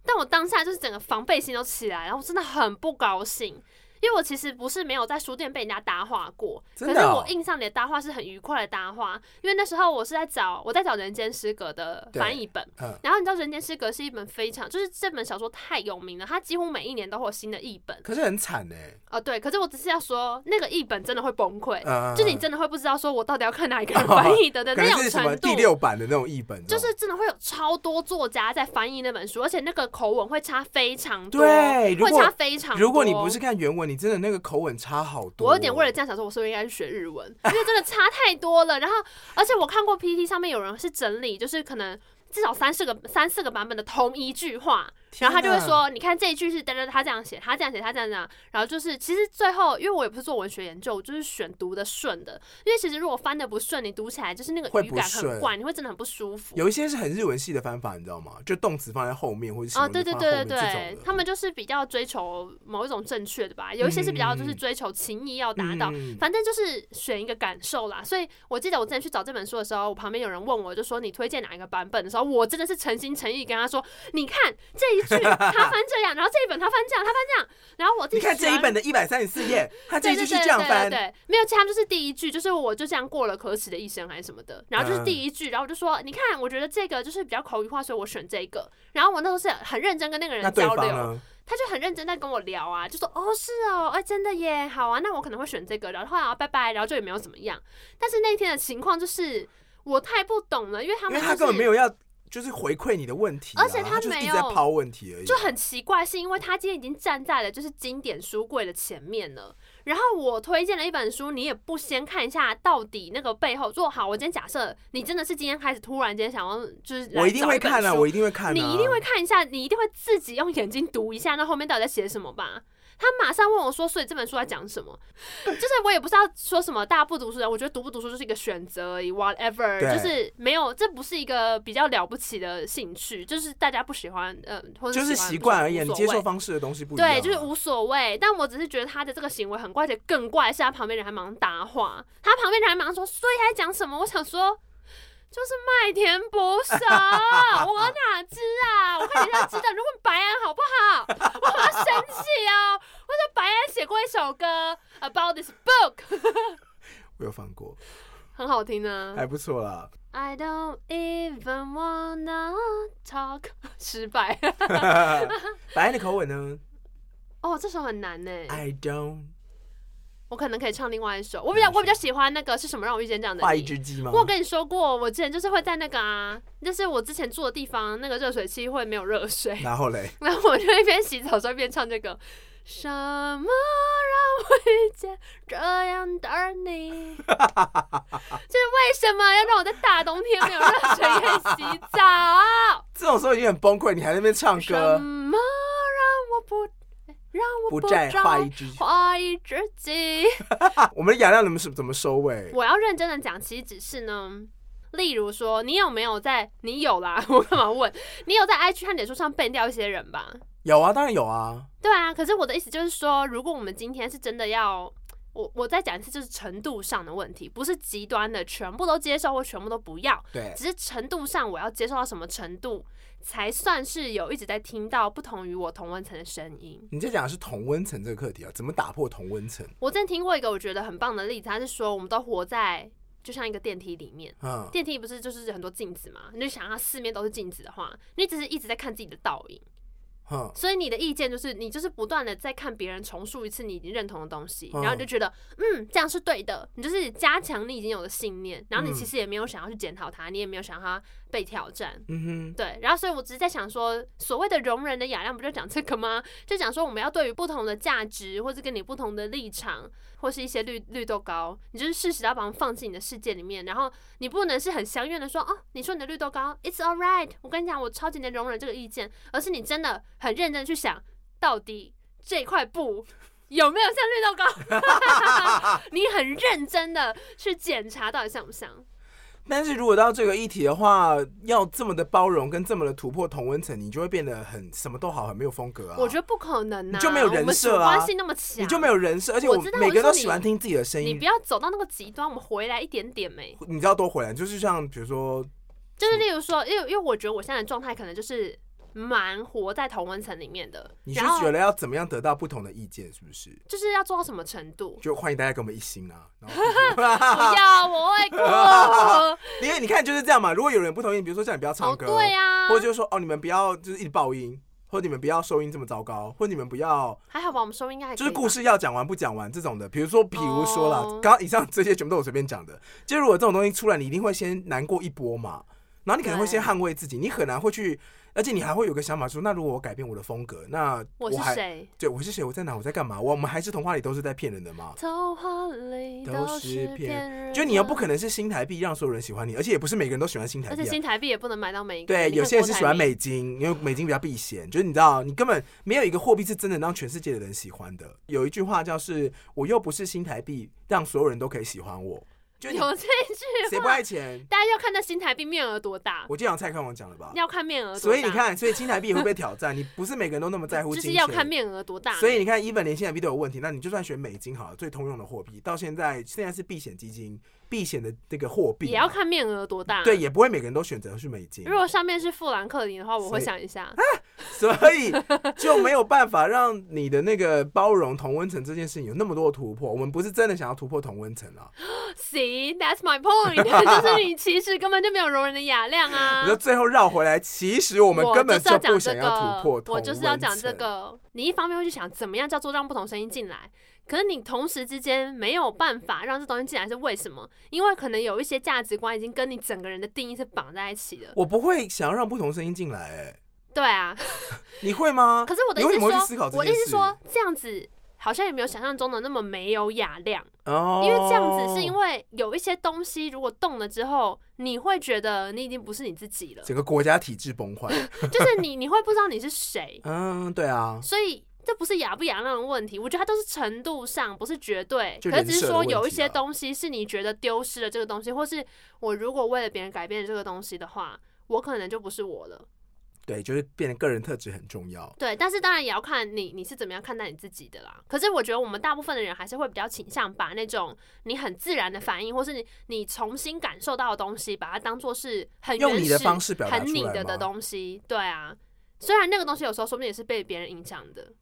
但我当下就是整个防备心都起来，然后我真的很不高兴。因为我其实不是没有在书店被人家搭话过，可是我印象里的搭话是很愉快的搭话。因为那时候我是在找我在找《人间失格》的翻译本，然后你知道《人间失格》是一本非常就是这本小说太有名了，它几乎每一年都会有新的译本。可是很惨呢。哦，对，可是我只是要说那个译本真的会崩溃，就是你真的会不知道说我到底要看哪一个人翻译的的那种程度。第六版的那种译本，就是真的会有超多作家在翻译那本书，而且那个口吻会差非常多，对，会差非常多。如果你不是看原文，你真的那个口吻。差好多，我有点为了这样想说，我是不是应该去学日文？因为真的差太多了。然后，而且我看过 PPT 上面有人是整理，就是可能至少三四个、三四个版本的同一句话，然后他就会说，你看这一句是等着他这样写，他这样写，他这样讲，然后就是其实最后，因为我也不是做文学研究，我就是选读的顺的，因为其实如果翻的不顺，你读起来就是那个语感很怪，你会真的很不舒服。有一些是很日文系的翻法，你知道吗？就动词放在后面或者哦，对对对对对，他们就是比较追求某一种正确的吧，有一些是比较就是追求情谊要达到，嗯、反正就是选一个感受啦。所以我记得我之前去找这本书的时候，我旁边有人问我，就说你推荐哪一个版本的时候，我真的是诚心诚意跟他说，你看这一句他翻这样，然后这一本他翻这样，他翻这样，然后我自己看这一本的一百三十四页，他这一句是这样翻，对，对，对，对，对，没有，其他就是第一句，就是我就这样过了可耻的一生还是什么的，然后就是第一句，然后我就说，你看，我觉得这个就是比较口语化，所以我选这个。然后我那时候是很认真跟那个人交流，他就很认真在跟我聊啊，就说哦是哦，哎真的耶，好啊，那我可能会选这个，然后后来拜拜，然后就也没有怎么样。但是那一天的情况就是我太不懂了，因为他们、就是、因为他根本没有要。就是回馈你的问题，而且他没有在抛问题而已，就很奇怪，是因为他今天已经站在了就是经典书柜的前面了。然后我推荐了一本书，你也不先看一下到底那个背后做好。我今天假设你真的是今天开始突然间想要就是，我一定会看啊，我一定会看，你一定会看一下，你一定会自己用眼睛读一下，那后面到底在写什么吧。他马上问我说：“所以这本书在讲什么？就是我也不知道说什么。大家不读书的，我觉得读不读书就是一个选择而已。Whatever，就是没有，这不是一个比较了不起的兴趣，就是大家不喜欢，呃，或者就是习惯而言。你接受方式的东西不一样，对，就是无所谓。但我只是觉得他的这个行为很怪，而且更怪是他旁边人还马上搭话，他旁边人还忙说：所以在讲什么？我想说。”就是麦田捕手，我哪知啊？我看人家知道。如果白安好不好？我好生气哦！我说白安写过一首歌 about this book，我有放过，很好听呢，还不错啦。I don't even wanna talk，失败。白安的口吻呢？哦，这首很难呢。I don't。我可能可以唱另外一首，我比较我比较喜欢那个是什么让我遇见这样的你。画一只鸡吗？我跟你说过，我之前就是会在那个啊，就是我之前住的地方，那个热水器会没有热水。然后嘞？然后我就一边洗澡时候一边唱这个。什么让我遇见这样的你？就是为什么要让我在大冬天没有热水可以洗澡？这种时候已经很崩溃，你还在那边唱歌？什么让我不？让我不再画一只画一只鸡。我们的雅量怎么是怎么收尾？我要认真的讲，其实只是呢，例如说，你有没有在？你有啦，我干嘛问？你有在 IG 和脸书上 ban 掉一些人吧？有啊，当然有啊。对啊，可是我的意思就是说，如果我们今天是真的要，我我再讲一次，就是程度上的问题，不是极端的全部都接受或全部都不要。对，只是程度上，我要接受到什么程度？才算是有一直在听到不同于我同温层的声音。你在讲的是同温层这个课题啊？怎么打破同温层？我之前听过一个我觉得很棒的例子，他是说我们都活在就像一个电梯里面，嗯，电梯不是就是很多镜子嘛？你就想它四面都是镜子的话，你只是一直在看自己的倒影。嗯所以你的意见就是，你就是不断的在看别人重述一次你已经认同的东西，然后你就觉得，嗯，这样是对的。你就是加强你已经有的信念，然后你其实也没有想要去检讨它，你也没有想要它被挑战。嗯哼，对。然后，所以我只是在想说，所谓的容忍的雅量，不就讲这个吗？就讲说我们要对于不同的价值，或者跟你不同的立场，或是一些绿绿豆糕，你就是适时要把它们放进你的世界里面。然后你不能是很相愿的说，哦，你说你的绿豆糕，It's all right。我跟你讲，我超级能容忍这个意见，而是你真的。很认真去想，到底这块布有没有像绿豆糕？你很认真的去检查到底像不像？但是如果到这个议题的话，要这么的包容跟这么的突破同温层，你就会变得很什么都好，很没有风格啊。我觉得不可能啊，你就没有人设啊，关系那么强，你就没有人设，而且我每个人都喜欢听自己的声音。你不要走到那个极端，我们回来一点点没？你知道多回来，就是像比如说，就是例如说，因为因为我觉得我现在的状态可能就是。蛮活在同温层里面的，你是觉得要怎么样得到不同的意见，是不是？就是要做到什么程度？就欢迎大家跟我们一心啊！不要，我会哭。因为你看就是这样嘛。如果有人不同意，比如说叫你不要唱歌，对呀，或者就是说哦，你们不要就是一直爆音，或者你们不要收音这么糟糕，或者你们不要还好吧？我们收音应该还就是故事要讲完不讲完这种的。比如说，比如说啦，刚刚以上这些全部都我随便讲的。就如果这种东西出来，你一定会先难过一波嘛。然后你可能会先捍卫自己，你很难会去。而且你还会有个想法说，那如果我改变我的风格，那我是谁？对，我是谁？我在哪？我在干嘛？我我们还是童话里都是在骗人的吗？童话里都是骗人。就你又不可能是新台币让所有人喜欢你，而且也不是每个人都喜欢新台币，而且新台币也不能买到每一个。对，有些人是喜欢美金，因为美金比较避险。就是你知道，你根本没有一个货币是真的让全世界的人喜欢的。有一句话叫是，我又不是新台币，让所有人都可以喜欢我。就有这句话，谁不爱钱？大家要看那新台币面额多大。我经常蔡康永讲了吧？要看面额。所以你看，所以新台币也会被挑战。你不是每个人都那么 在乎金钱。就是要看面额多大。所以你看，even 连新台币都有问题，那你就算选美金好了，最通用的货币，到现在现在是避险基金。避险的这个货币也要看面额多大，对，也不会每个人都选择是美金。如果上面是富兰克林的话，我会想一下。所以就没有办法让你的那个包容同温层这件事情有那么多的突破。我们不是真的想要突破同温层啊。See, that's my point，就是你其实根本就没有容人的雅量啊。你说最后绕回来，其实我们根本就不想要突破同温层。我就是要讲这个。你一方面会去想怎么样叫做让不同声音进来。可是你同时之间没有办法让这东西进来，是为什么？因为可能有一些价值观已经跟你整个人的定义是绑在一起的。我不会想要让不同声音进来，哎。对啊，你会吗？可是我的意思是说，我的意思是说，这样子好像也没有想象中的那么没有雅量。哦。因为这样子是因为有一些东西，如果动了之后，你会觉得你已经不是你自己了。整个国家体制崩坏。就是你，你会不知道你是谁。嗯，对啊。所以。这不是雅不雅量的问题，我觉得它都是程度上，不是绝对。可是只是说有一些东西是你觉得丢失了这个东西，或是我如果为了别人改变这个东西的话，我可能就不是我了。对，就是变得个人特质很重要。对，但是当然也要看你你是怎么样看待你自己的啦。可是我觉得我们大部分的人还是会比较倾向把那种你很自然的反应，或是你你重新感受到的东西，把它当做是很用你的方式表达很你的的东西。对啊，虽然那个东西有时候说不定也是被别人影响的。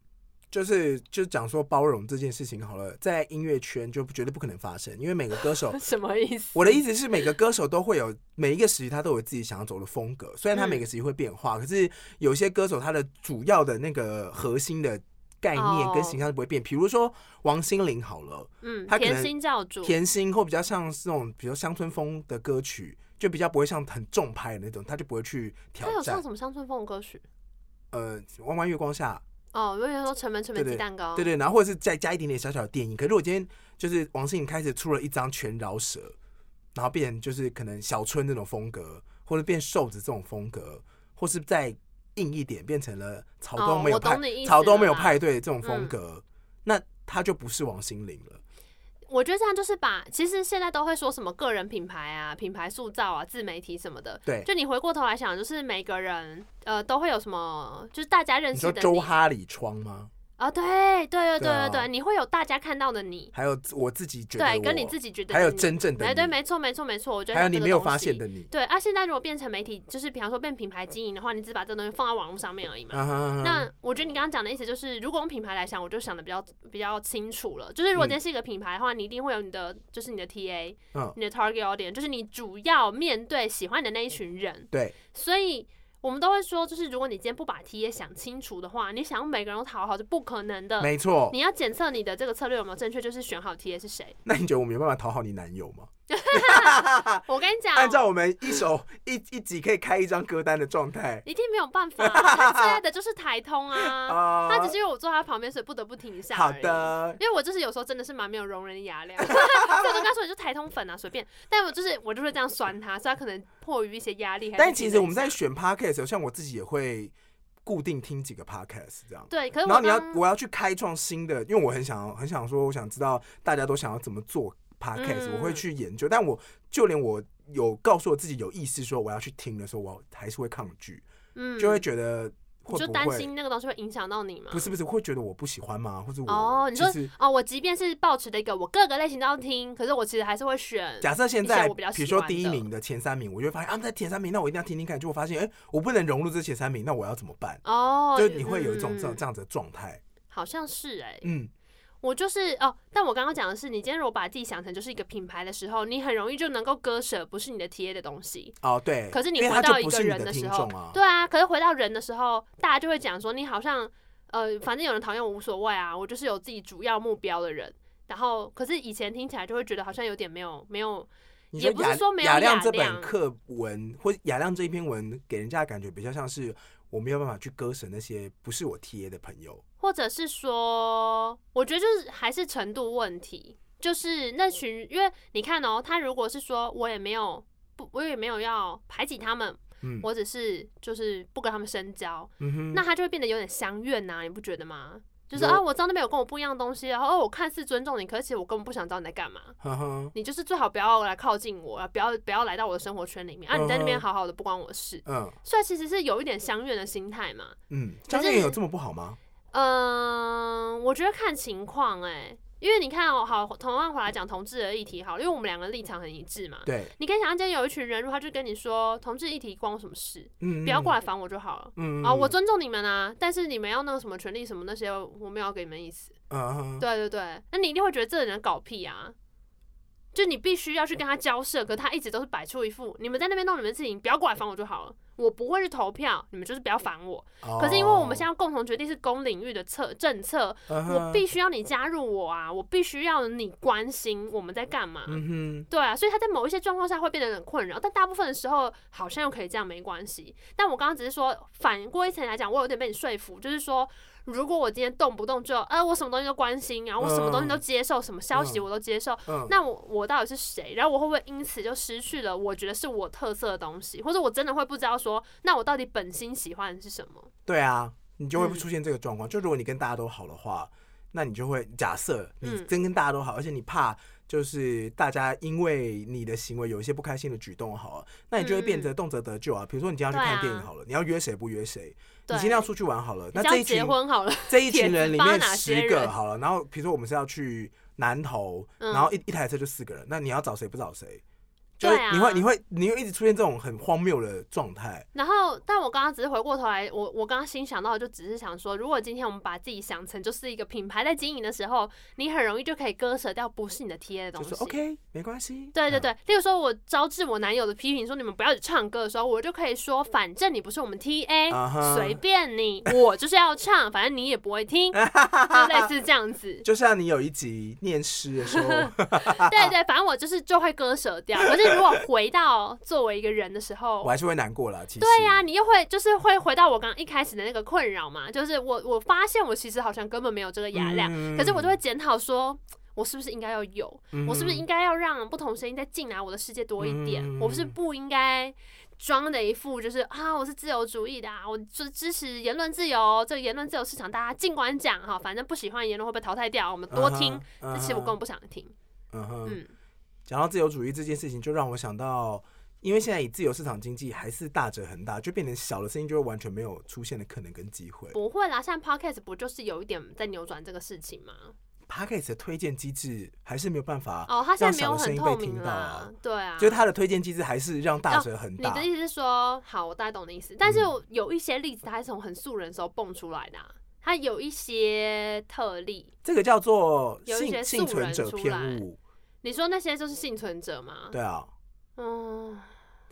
就是就讲说包容这件事情好了，在音乐圈就绝对不可能发生，因为每个歌手 什么意思？我的意思是每个歌手都会有每一个时期他都有自己想要走的风格，虽然他每个时期会变化，可是有些歌手他的主要的那个核心的概念跟形象是不会变。比如说王心凌好了，嗯，他甜心教主，甜心或比较像是那种比较乡村风的歌曲，就比较不会像很重拍的那种，他就不会去挑战。他有唱什么乡村风的歌曲？呃，弯弯月光下。哦，我有人说城门城门鸡蛋糕，对对，然后或者是再加一点点小小的电影。可是我今天就是王心凌开始出了一张全饶舌，然后变成就是可能小春这种风格，或者变瘦子这种风格，或是再硬一点变成了草东没有派、哦、草东没有派对这种风格，嗯、那他就不是王心凌了。我觉得这样就是把，其实现在都会说什么个人品牌啊、品牌塑造啊、自媒体什么的。对，就你回过头来想，就是每个人呃都会有什么，就是大家认识的。你说周哈里窗吗？啊、哦，对对对对对对，你会有大家看到的你，还有我自己觉得，对，跟你自己觉得，还有真正的你，哎，对，没错没错没错，我觉得还有你没有发现的你，对啊，现在如果变成媒体，就是比方说变品牌经营的话，你只把这东西放在网络上面而已嘛。啊、哈哈那我觉得你刚刚讲的意思就是，如果用品牌来想，我就想的比较比较清楚了。就是如果今天是一个品牌的话，嗯、你一定会有你的，就是你的 TA，、嗯、你的 target audience，就是你主要面对喜欢你的那一群人。对，所以。我们都会说，就是如果你今天不把 TA 想清楚的话，你想要每个人都讨好是不可能的。没错，你要检测你的这个策略有没有正确，就是选好 TA 是谁。那你觉得我们有办法讨好你男友吗？我跟你讲，按照我们一首一一集可以开一张歌单的状态，一定没有办法。最爱的就是台通啊，他只是因为我坐他旁边，所以不得不停一下。好的，因为我就是有时候真的是蛮没有容人的雅量，所以我就跟他说你就台通粉啊，随便。但我就是我就会这样酸他，所以他可能迫于一些压力。但其实我们在选 podcast 的时候，像我自己也会固定听几个 podcast 这样。对，可是然后你要我要去开创新的，因为我很想很想说，我想知道大家都想要怎么做。Podcast 我会去研究，嗯、但我就连我有告诉我自己有意思说我要去听的时候，我还是会抗拒，嗯，就会觉得就担心那个东西会影响到你吗？不是不是，会觉得我不喜欢吗？或者我哦，你说哦，我即便是抱持的一个我各个类型都要听，可是我其实还是会选。假设现在比如说第一名的前三名，我就会发现啊，在前三名，那我一定要听听看，就会发现哎、欸，我不能融入这前三名，那我要怎么办？哦，就你会有一种这种这样子的状态，好像是哎、欸，嗯。我就是哦，但我刚刚讲的是，你今天如果把自己想成就是一个品牌的时候，你很容易就能够割舍不是你的 TA 的东西哦，对。可是你回到一个人的时候，啊对啊，可是回到人的时候，大家就会讲说你好像呃，反正有人讨厌我无所谓啊，我就是有自己主要目标的人。然后，可是以前听起来就会觉得好像有点没有没有，也不是说没有雅量。这本课文或雅量这一篇文给人家的感觉比较像是。我没有办法去割舍那些不是我 TA 的朋友，或者是说，我觉得就是还是程度问题，就是那群，因为你看哦，他如果是说我也没有不，我也没有要排挤他们，嗯，或者是就是不跟他们深交，嗯哼，那他就会变得有点相怨呐、啊，你不觉得吗？就是啊，我知道那边有跟我不一样的东西，然后哦，我看似尊重你，可是其实我根本不想知道你在干嘛。呵呵，你就是最好不要来靠近我，不要不要来到我的生活圈里面啊！你在那边好好的，不关我的事。嗯，所以其实是有一点相怨的心态嘛。嗯，相怨有这么不好吗？嗯，我觉得看情况哎、欸。因为你看哦，好，同样回来讲同志的议题，好，因为我们两个立场很一致嘛。对。你可以想象，今天有一群人，如果他就跟你说，同志议题关我什么事？嗯。不要过来烦我就好了。嗯。啊，我尊重你们啊，但是你们要那个什么权利什么那些，我没有要给你们意思。嗯。对对对，那你一定会觉得这个人搞屁啊！就你必须要去跟他交涉，可他一直都是摆出一副你们在那边弄你们的事情，不要过来烦我就好了。我不会去投票，你们就是不要烦我。Oh. 可是因为我们现在共同决定是公领域的策政策，uh huh. 我必须要你加入我啊，我必须要你关心我们在干嘛。Mm hmm. 对啊，所以他在某一些状况下会变得很困扰，但大部分的时候好像又可以这样没关系。但我刚刚只是说反过一层来讲，我有点被你说服，就是说。如果我今天动不动就，呃，我什么东西都关心，然后我什么东西都接受，什么消息我都接受，那我我到底是谁？然后我会不会因此就失去了我觉得是我特色的东西？或者我真的会不知道说，那我到底本心喜欢的是什么？对啊，你就会不出现这个状况。就如果你跟大家都好的话，那你就会假设你真跟大家都好，而且你怕就是大家因为你的行为有一些不开心的举动，好了，那你就会变得动辄得咎啊。比如说你今天要去看电影好了，你要约谁不约谁？你今天要出去玩好了，那这一群结婚好了，这一群人里面十个好了，然后比如说我们是要去南投，然后一一台车就四个人，那你要找谁不找谁？对啊，你会你会你会一直出现这种很荒谬的状态。然后，但我刚刚只是回过头来，我我刚刚心想到的就只是想说，如果今天我们把自己想成就是一个品牌在经营的时候，你很容易就可以割舍掉不是你的 TA 的东西。OK，没关系。对对对，例如说我招致我男友的批评，说你们不要唱歌的时候，我就可以说，反正你不是我们 TA，随便你，我就是要唱，反正你也不会听，就类似这样子。就像你有一集念诗的时候，对对，反正我就是就会割舍掉，可是。如果回到作为一个人的时候，我还是会难过了。其实，对呀、啊，你又会就是会回到我刚刚一开始的那个困扰嘛，就是我我发现我其实好像根本没有这个雅量，嗯、可是我就会检讨说，我是不是应该要有？嗯、我是不是应该要让不同声音再进来我的世界多一点？嗯、我不是不应该装的一副就是啊，我是自由主义的，啊，我就支持言论自由，这个言论自由市场大家尽管讲哈，反正不喜欢言论会被淘汰掉，我们多听。这、uh uh 其实我根本不想听。Uh. 嗯。讲到自由主义这件事情，就让我想到，因为现在以自由市场经济还是大者恒大，就变成小的声音就会完全没有出现的可能跟机会。不会啦，像 Podcast 不就是有一点在扭转这个事情吗？Podcast 的推荐机制还是没有办法哦，他现在没有很透明了，对啊，就是他的推荐机制还是让大者恒大。你的意思是说，好，我大概懂你的意思，但是有一些例子，它是从很素人的时候蹦出来的，它有一些特例，这个叫做幸幸存者偏误。你说那些就是幸存者吗？对啊，嗯，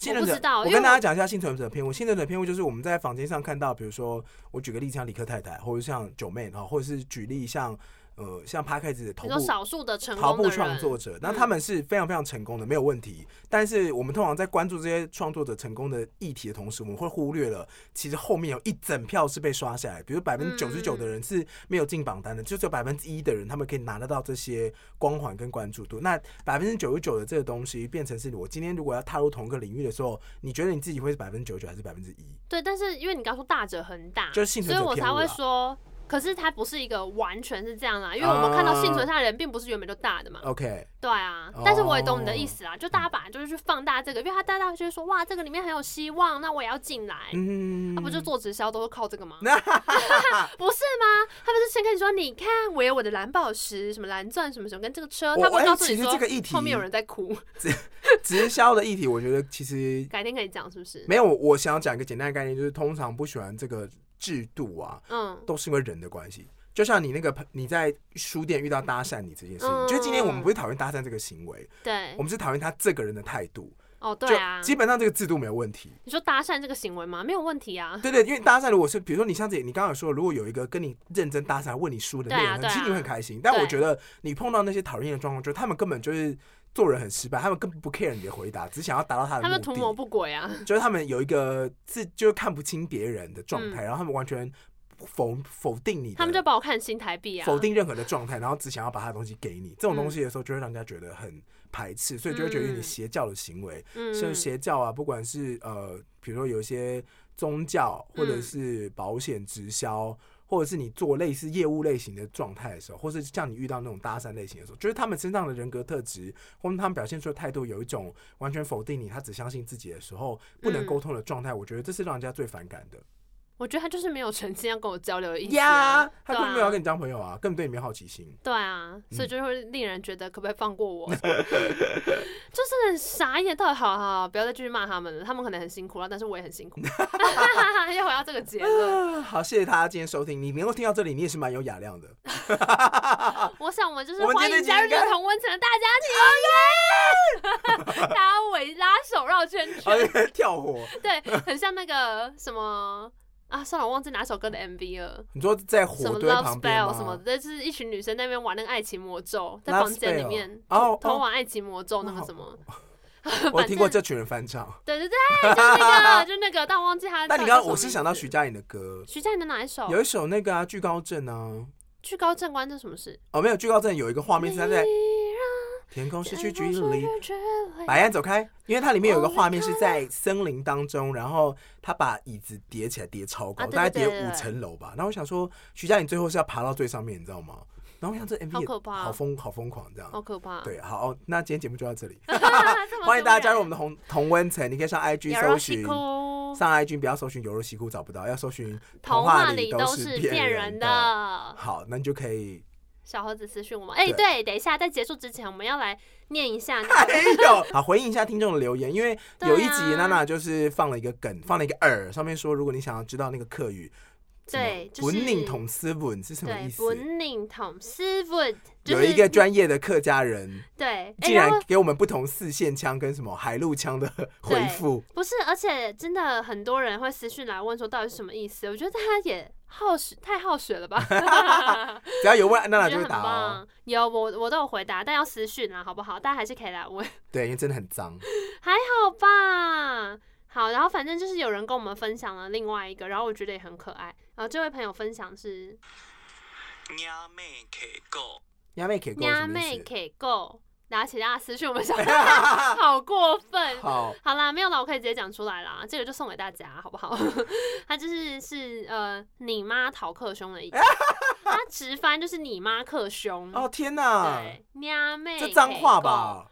我不知道。我跟大家讲一下幸存者的偏误。幸存者偏误就是我们在房间上看到，比如说我举个例子，像李克太太，或者像九妹啊，或者是举例像。呃，像的头部少数的成头部创作者，那他们是非常非常成功的，没有问题。但是我们通常在关注这些创作者成功的议题的同时，我们会忽略了，其实后面有一整票是被刷下来，比如百分之九十九的人是没有进榜单的，就只有百分之一的人他们可以拿得到这些光环跟关注度。那百分之九十九的这个东西变成是我今天如果要踏入同一个领域的时候，你觉得你自己会是百分之九十九还是百分之一？对，但是因为你刚说大者恒大，就是幸存者偏误，所以我才会说。可是它不是一个完全是这样啦，因为我们看到幸存下的人并不是原本就大的嘛。OK，对啊，但是我也懂你的意思啊，就大家本来就是去放大这个，因为他大家就是说哇，这个里面很有希望，那我也要进来。嗯，他不就做直销都是靠这个吗？不是吗？他不是先跟你说，你看我有我的蓝宝石，什么蓝钻，什么什么，跟这个车，他不告诉你说，后面有人在哭。直直销的议题，我觉得其实改天可以讲，是不是？没有，我想要讲一个简单的概念，就是通常不喜欢这个。制度啊，嗯，都是因为人的关系。就像你那个你在书店遇到搭讪你这件事情，嗯、就是今天我们不是讨厌搭讪这个行为，对，我们是讨厌他这个人的态度。哦，对啊，基本上这个制度没有问题。你说搭讪这个行为吗？没有问题啊。对对，因为搭讪如果是比如说你像这，你刚刚有说，如果有一个跟你认真搭讪问你书的内容，其实你会很开心。但我觉得你碰到那些讨厌的状况，就是他们根本就是做人很失败，他们根本不 care 你的回答，只想要达到他的目的。他们图谋不轨啊，就是他们有一个自就是看不清别人的状态，嗯、然后他们完全否否定你，他们就把我看新台币啊，否定任何的状态，然后只想要把他的东西给你。这种东西的时候，就会让人家觉得很排斥，所以就会觉得你邪教的行为，嗯，像邪教啊，不管是呃，比如说有一些宗教，或者是保险直销。或者是你做类似业务类型的状态的时候，或是像你遇到那种搭讪类型的时候，就是他们身上的人格特质，或者他们表现出的态度，有一种完全否定你，他只相信自己的时候，不能沟通的状态，我觉得这是让人家最反感的。我觉得他就是没有诚心要跟我交流的意思呀，他根本没有要跟你当朋友啊，根本对你没好奇心。对啊，所以就会令人觉得可不可以放过我？就是很傻眼，到底好好不要再继续骂他们了，他们可能很辛苦了，但是我也很辛苦。又回到这个结论。好，谢谢大家今天收听，你能够听到这里，你也是蛮有雅量的。我想我们就是欢迎加入这个同温层的大家庭，大家围拉手绕圈圈，跳火，对，很像那个什么。啊，算了，我忘记哪首歌的 MV 了。你说在火堆旁边吗？什么的，就是一群女生在那边玩那个爱情魔咒，在房间里面哦，偷玩爱情魔咒那个什么。我听过这群人翻唱。对对对，就那个，就那个，但我忘记他。但你刚刚我是想到徐佳莹的歌。徐佳莹的哪一首？有一首那个啊，惧高症啊。惧高症关这什么事？哦，没有，惧高症有一个画面是他在。天空失去距离，白安走开，因为它里面有一个画面是在森林当中，然后他把椅子叠起来叠超高，大概叠五层楼吧。然后我想说，徐佳莹最后是要爬到最上面，你知道吗？然后我想这 MV 好可怕，好疯，好疯狂，这样好可怕。对，好，那今天节目就到这里，欢迎大家加入我们的同同温层，你可以上 IG 搜寻，上 IG 不要搜寻有肉西裤找不到，要搜寻童话里都是骗人的。好，那你就可以。小猴子私讯我们，哎、欸，对，等一下，在结束之前，我们要来念一下、那个。还有，好，回应一下听众的留言，因为有一集娜娜就是放了一个梗，放了一个耳，上面说，如果你想要知道那个客语，对，就是本宁同斯文是什么意思？本宁同斯文，有一个专业的客家人，对，竟然给我们不同四线腔跟什么海陆腔的回复。不是，而且真的很多人会私讯来问说，到底是什么意思？我觉得他也。好学太耗血了吧！只要有问，娜娜就会答哦。有我我都有回答，但要私讯啦，好不好？大家还是可以来问。对，因为真的很脏。还好吧。好，然后反正就是有人跟我们分享了另外一个，然后我觉得也很可爱。然后这位朋友分享是。亚妹 K 狗。亚妹 K 狗。拿起大家私讯我们小孩，好过分。好，好啦，没有了，我可以直接讲出来啦。这个就送给大家，好不好？他就是是呃，你妈逃课凶的意思。他直翻就是你妈克凶。哦天哪！对，娘妹，这脏话吧？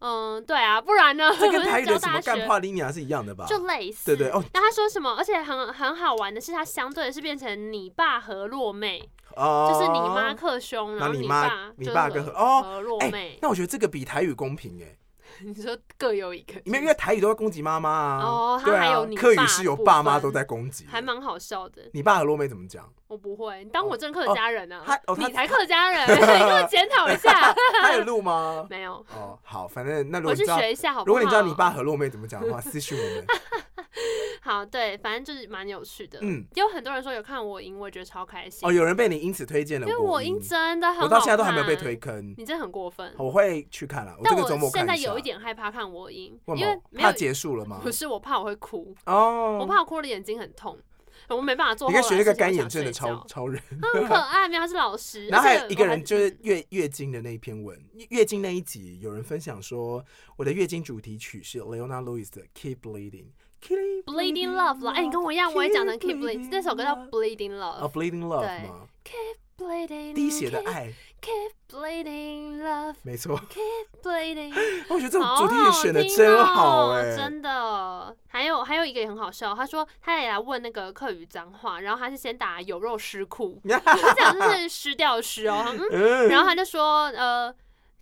嗯，对啊，不然呢？这跟台语的什么干话 Lina 是一样的吧？就类似。对对哦。那他说什么？而且很很好玩的是，他相对的是变成你爸和洛妹。哦，就是你妈克兄，然后你爸，你爸跟哦，和洛妹。那我觉得这个比台语公平哎。你说各有一个，因为因为台语都在攻击妈妈啊。哦，他还有你客语是有爸妈都在攻击，还蛮好笑的。你爸和洛妹怎么讲？我不会，你当我真客家人啊？你才客家人，你给我检讨一下。他有录吗？没有。哦，好，反正那如果我去学一下好不好？如果你知道你爸和洛妹怎么讲的话，私讯我们。好，对，反正就是蛮有趣的。嗯，有很多人说有看我赢，我觉得超开心。哦，有人被你因此推荐了。因为我赢真的很好，我到现在都还没有被推坑。你真的很过分。我会去看了，但我这个周末看。现在有一点害怕看我赢，因为怕结束了吗？不是，我怕我会哭。哦。我怕我哭了眼睛很痛，我没办法做。你可以学那个干眼症的超超人。很可 爱，没有，他是老师。然后还有一个人就是月月经的那一篇文，月经那一集有人分享说，我的月经主题曲是 Leona Lewis 的 Keep Bleeding。Bleeding Love 啦，哎，你跟我一样，我也讲成 Keep Bleeding，这首歌叫 Bleeding Love。哦，Bleeding Love 对，Keep Bleeding，滴血的爱，Keep Bleeding Love，没错，Keep Bleeding。我觉得这种主题也选的真好哎，真的。还有还有一个也很好笑，他说他也来问那个客语脏话，然后他是先打有肉湿裤，他讲的是湿掉的湿哦，嗯然后他就说呃。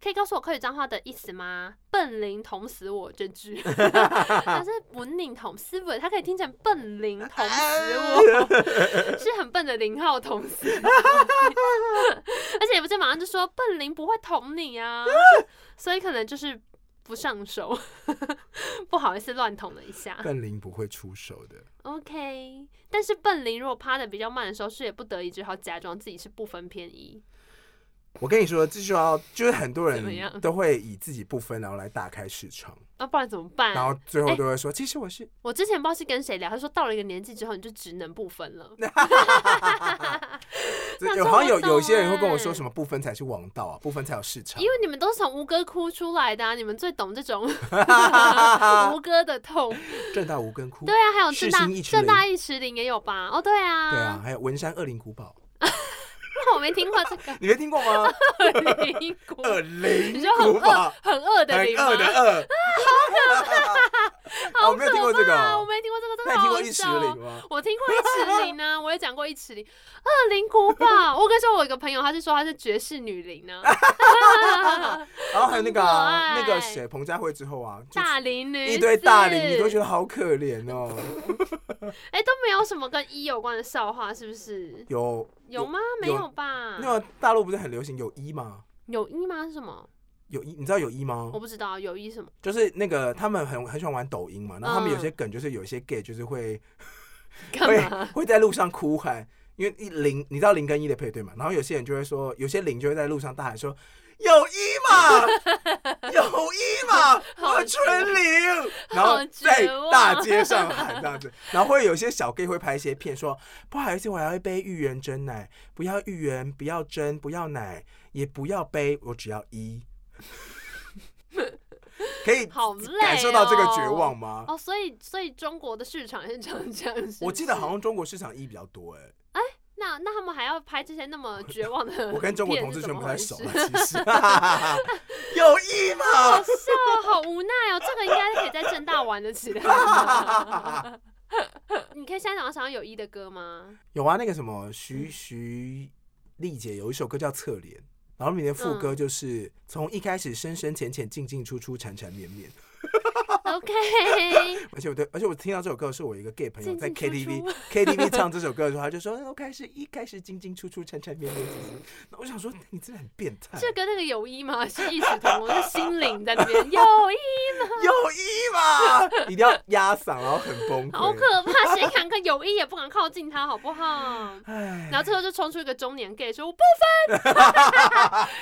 可以告诉我客语脏话的意思吗？笨灵捅死我这句，他是本宁捅死我，他可以听成笨灵捅死我，是很笨的零号捅死我，而且也不是马上就说笨灵不会捅你啊，所以可能就是不上手，不好意思乱捅了一下。笨灵不会出手的。OK，但是笨灵如果趴的比较慢的时候，是也不得已只好假装自己是不分偏一。我跟你说，这就要就是很多人都会以自己不分，然后来打开市场。那、啊、不然怎么办？然后最后都会说，欸、其实我是我之前不知道是跟谁聊，他说到了一个年纪之后，你就只能不分了。有好像有有些人会跟我说，什么不分才是王道啊，不分才有市场。因为你们都是从吴哥窟出来的、啊，你们最懂这种 吴哥的痛。正大吴哥窟，对啊，还有正大正大一池林也有吧？哦，对啊，对啊，还有文山二林古堡。我没听过这个，你没听过吗？二林古，二零你说很饿，很饿的饿的饿，好可怕，我 没有听过这个，我没听过这个，真的好好笑。我听过一池林呢，我也讲过一池林，二林古堡。我跟你说，我有一个朋友，他是说他是绝世女伶呢。然后还有那个那个谁，彭佳慧之后啊，大龄女，一堆大龄，你都觉得好可怜哦。哎，都没有什么跟一有关的笑话，是不是？有。有吗？没有吧？那个大陆不是很流行有一吗？有一吗？是什么？有一，你知道有一吗？我不知道有一什么。就是那个他们很很喜欢玩抖音嘛，然后他们有些梗就是有一些 gay 就是会 会会在路上哭喊，因为一零你知道零跟一的配对嘛，然后有些人就会说，有些零就会在路上大喊说。有一嘛，有一嘛，我春玲，然后在大街上喊这样子，然后会有些小 gay 会拍一些片说，不好意思，我要一杯芋圆真奶，不要芋圆，不要真，不要奶，也不要杯，我只要一，可以感受到这个绝望吗？哦，所以所以中国的市场是这样，我记得好像中国市场一比较多哎，哎。那那他们还要拍这些那么绝望的？我跟中国同志圈不太熟了，其实 有意吗？好笑，好无奈哦。这个应该是可以在正大玩得起来。你可以现在想想有意的歌吗？有啊，那个什么徐徐丽姐有一首歌叫《侧脸》，然后里面副歌就是从一开始深深浅浅进进出出缠缠绵绵。OK，而且我对，而且我听到这首歌是我一个 gay 朋友在 KTV KTV 唱这首歌的时候，他就说：“ OK 是一开始进进出出缠缠绵绵。”那我想说，你真的很变态。这跟那个友谊嘛？是异曲同工，是心灵在那边友谊嘛，友谊嘛？一定要压嗓，然后很崩溃，好可怕！谁敢跟友谊也不敢靠近他，好不好？然后最后就冲出一个中年 gay 说：“我不分。”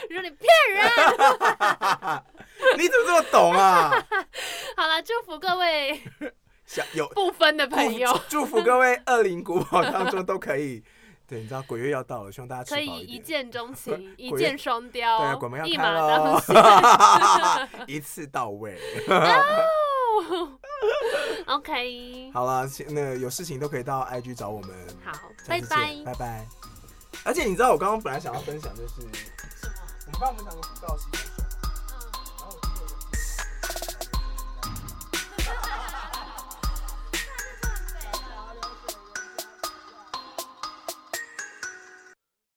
你说你骗人。你怎么这么懂啊？好了，祝福各位 想有不分的朋友，祝福各位二零古堡当中都可以。对，你知道鬼月要到了，希望大家。可以一见钟情，一箭双雕。对，鬼门要开了，一次到位。No! OK，好了，那有事情都可以到 IG 找我们。好，拜拜，拜拜。而且你知道，我刚刚本来想要分享就是，我们帮我们讲个古道西。